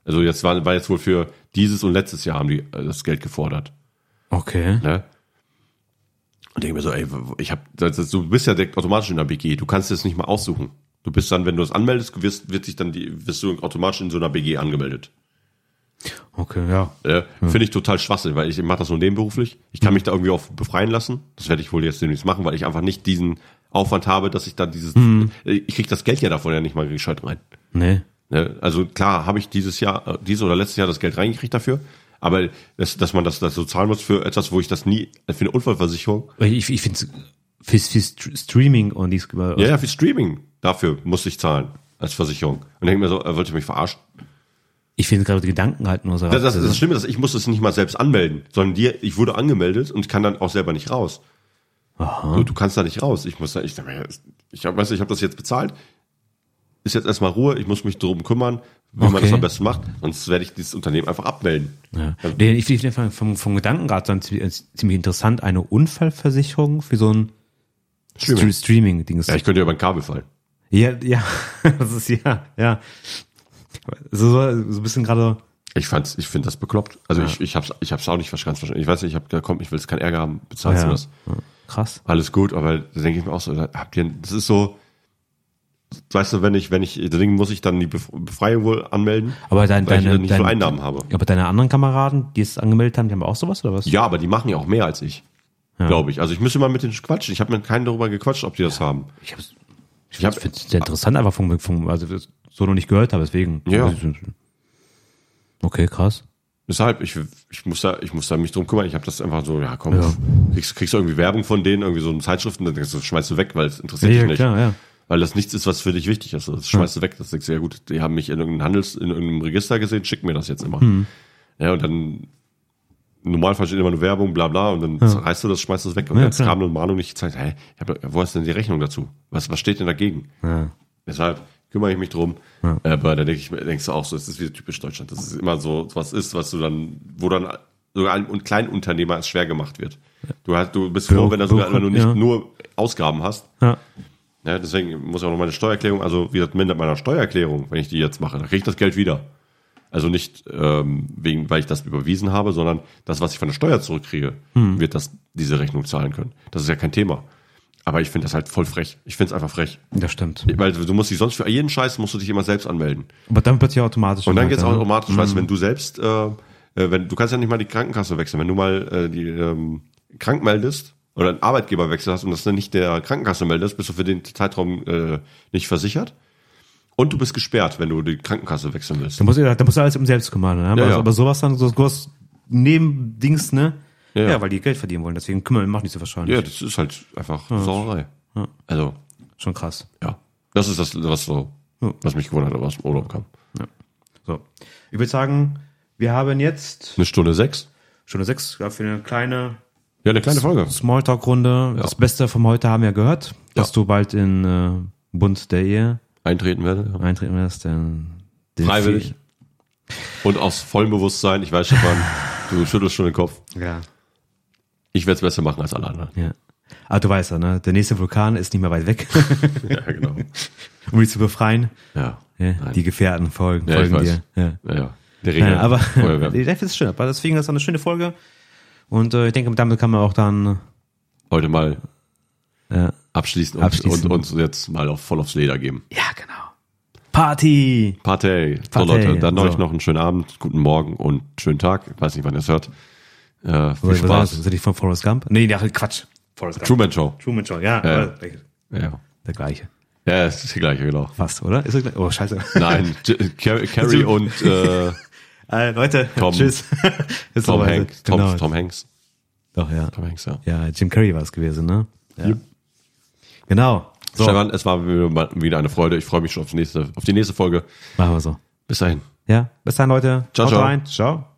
Also jetzt war, war jetzt wohl für dieses und letztes Jahr haben die äh, das Geld gefordert. Okay. Ne? Und denke mir so, ey, ich hab, du bist ja direkt automatisch in der BG, du kannst es nicht mal aussuchen. Du bist dann, wenn du es anmeldest, wirst, wird sich dann die, wirst du automatisch in so einer BG angemeldet. Okay, ja. Äh, Finde ich total schwachsinn, weil ich mache das nur nebenberuflich. Ich kann mich da irgendwie auch befreien lassen. Das werde ich wohl jetzt demnächst machen, weil ich einfach nicht diesen Aufwand habe, dass ich da dieses, ich krieg das Geld ja davon ja nicht mal gescheit rein. Nee. Ne? Also klar, habe ich dieses Jahr, äh, dieses oder letztes Jahr das Geld reingekriegt dafür, aber dass, dass man das, das so zahlen muss für etwas, wo ich das nie, für eine Unfallversicherung, Ich, ich finde für, für St- Streaming und dies ja, ja, für Streaming, dafür musste ich zahlen als Versicherung. Und denke mir so, er wollte mich verarschen. ich finde gerade die Gedanken halt nur so. Das, das, das Schlimme ist, ich muss es nicht mal selbst anmelden, sondern dir, ich wurde angemeldet und kann dann auch selber nicht raus. Du, du kannst da nicht raus. Ich muss da, ich, ich hab, weißt du, ich habe das jetzt bezahlt. Ist jetzt erstmal Ruhe, ich muss mich drum kümmern, wie man Okay. das am besten macht, sonst werde ich dieses Unternehmen einfach abmelden. Ja. Nee, ich finde vom, vom, Gedankengrad dann ziemlich ziemlich interessant, eine Unfallversicherung für so ein Streaming. Streaming-. Ja, ich könnte ja über ein Kabel fallen. Ja, ja, [LAUGHS] das ist ja, ja. So, so, ein bisschen gerade, Ich fand's, ich finde das bekloppt. Also ich, ich hab's, ich hab's auch nicht ganz verstanden. Ich weiß nicht, ich hab, da kommt, ich will jetzt keinen Ärger haben, bezahlst du ja, das? krass. Alles gut, aber da denke ich mir auch so, habt ihr, das ist so, weißt du, wenn ich, wenn ich, deswegen muss ich dann die Bef- Befreiung wohl anmelden, Aber dein, weil ich deine, ja nicht so dein, Einnahmen habe. aber deine anderen Kameraden, die es angemeldet haben, die haben auch sowas oder was? Ja, aber die machen ja auch mehr als ich. Glaube ich. Also ich müsste mal mit denen quatschen. Ich habe mit keinen darüber gequatscht, ob die das haben. Ich hab's, ich, Ich hab- finde es sehr interessant, einfach vom, vom, also so noch nicht gehört habe, deswegen. Ja. Okay, krass. Deshalb, ich, ich muss da, ich muss da mich drum kümmern. Ich habe das einfach so, ja komm, Ja. Kriegst, kriegst du irgendwie Werbung von denen, irgendwie so in Zeitschriften, dann schmeißt du weg, weil es interessiert Ja, dich ja, nicht. klar, ja. Weil das nichts ist, was für dich wichtig ist. Das schmeißt du weg. Das denkst du, ja gut, die haben mich in irgendeinem Handels, in irgendeinem Register gesehen, schick mir das jetzt immer. Hm. Ja, und dann im Normalfall steht immer eine Werbung, bla bla, und dann reißt du das, schmeißt du das weg. Und Ja, jetzt klar. kam eine Mahnung nicht gezeigt, hey, wo ist denn die Rechnung dazu? Was, was steht denn dagegen? Ja. Deshalb kümmere ich mich drum. Aber da denke ich, denkst du auch so, es ist wieder typisch Deutschland. Das ist immer so was ist, was du dann, wo dann sogar ein Kleinunternehmer es schwer gemacht wird. Du hast, du bist froh, wenn du sogar Bürokrat- nur nicht ja. nur Ausgaben hast. Ja. Ja, deswegen muss ich auch noch meine Steuererklärung, also wie das mit meiner Steuererklärung, wenn ich die jetzt mache, dann kriege ich das Geld wieder. Also nicht ähm, wegen, weil ich das überwiesen habe, sondern das, was ich von der Steuer zurückkriege, Hm. wird das diese Rechnung zahlen können. Das ist ja kein Thema. Aber ich finde das halt voll frech. Ich finde es einfach frech. Das stimmt. Weil du musst dich sonst für jeden Scheiß musst du dich immer selbst anmelden. Aber dann wird ja automatisch. Und dann geht's gemacht, automatisch, weißt du, Mhm. wenn du selbst, äh, äh, wenn du kannst ja nicht mal die Krankenkasse wechseln, wenn du mal äh, die ähm, krank meldest oder einen Arbeitgeberwechsel hast und das dann nicht der Krankenkasse meldest, bist du für den Zeitraum äh, nicht versichert. Und du bist gesperrt, wenn du die Krankenkasse wechseln willst. Da muss ja, da muss alles um selbst kümmern. Ne? Aber, Ja, ja. aber sowas dann, so sowas Nebendings, ne? Ja, Ja, ja. weil die Geld verdienen wollen. Deswegen kümmern, machen die so wahrscheinlich. Ja, das ist halt einfach Sauerei. Also, Schon krass. ja. Das ist das, was so, was mich gewundert hat, was im Urlaub kam. So. Ich würde sagen, wir haben jetzt Eine Stunde sechs. Stunde sechs ja, für eine kleine Ja, eine kleine Folge. Smalltalk-Runde. Das Beste vom heute haben wir gehört, dass du bald in äh, Bund der Ehe Eintreten werde. Ja. eintreten wirst. Den, den Freiwillig. Und aus vollem Bewusstsein, ich weiß, Stefan, [LAUGHS] du schüttelst schon den Kopf. Ja. Ich werde es besser machen als alle anderen. ja. Aber du weißt ja, ne? Der nächste Vulkan ist nicht mehr weit weg. [LAUGHS] Ja, genau. [LAUGHS] um dich zu befreien. Ja. Ja, die Gefährten folgen, Ja, folgen dir. Ja. Ja, ja. Der Regel. Ja, aber ich finde es schön. Aber deswegen ist das eine schöne Folge. Und äh, ich denke, damit kann man auch dann Heute mal äh, abschließen und, Abschließen. und uns jetzt mal auf, voll aufs Leder geben. ja genau. Party! Party. So Party. Leute, dann So. euch noch einen schönen Abend, guten Morgen und schönen Tag. Ich weiß nicht, wann ihr es hört. Äh, viel Was? Spaß. Sind die von Forrest Gump? Nee, ja, Quatsch. Forrest Gump. Truman Show. Truman Show, ja. Ja. aber Ja. Der gleiche. Ja, es ist die gleiche, genau. Fast, oder? Ist er gleich? Oh, scheiße. Nein, Carrie [LAUGHS] und äh, Äh, Leute, [LAUGHS] Tom- tschüss. [LAUGHS] Ist Tom. Hanks, Tom, Genau. Tom Hanks. Doch, ja. Tom Hanks, ja. Ja, Jim Carrey war es gewesen, ne? Ja. Yep. Genau. So, Stefan, es war wieder eine Freude. Ich freue mich schon auf die nächste, auf die nächste Folge. machen wir so. Bis dahin. Ja, bis dann, Leute. Ciao, Haut ciao. rein. Ciao.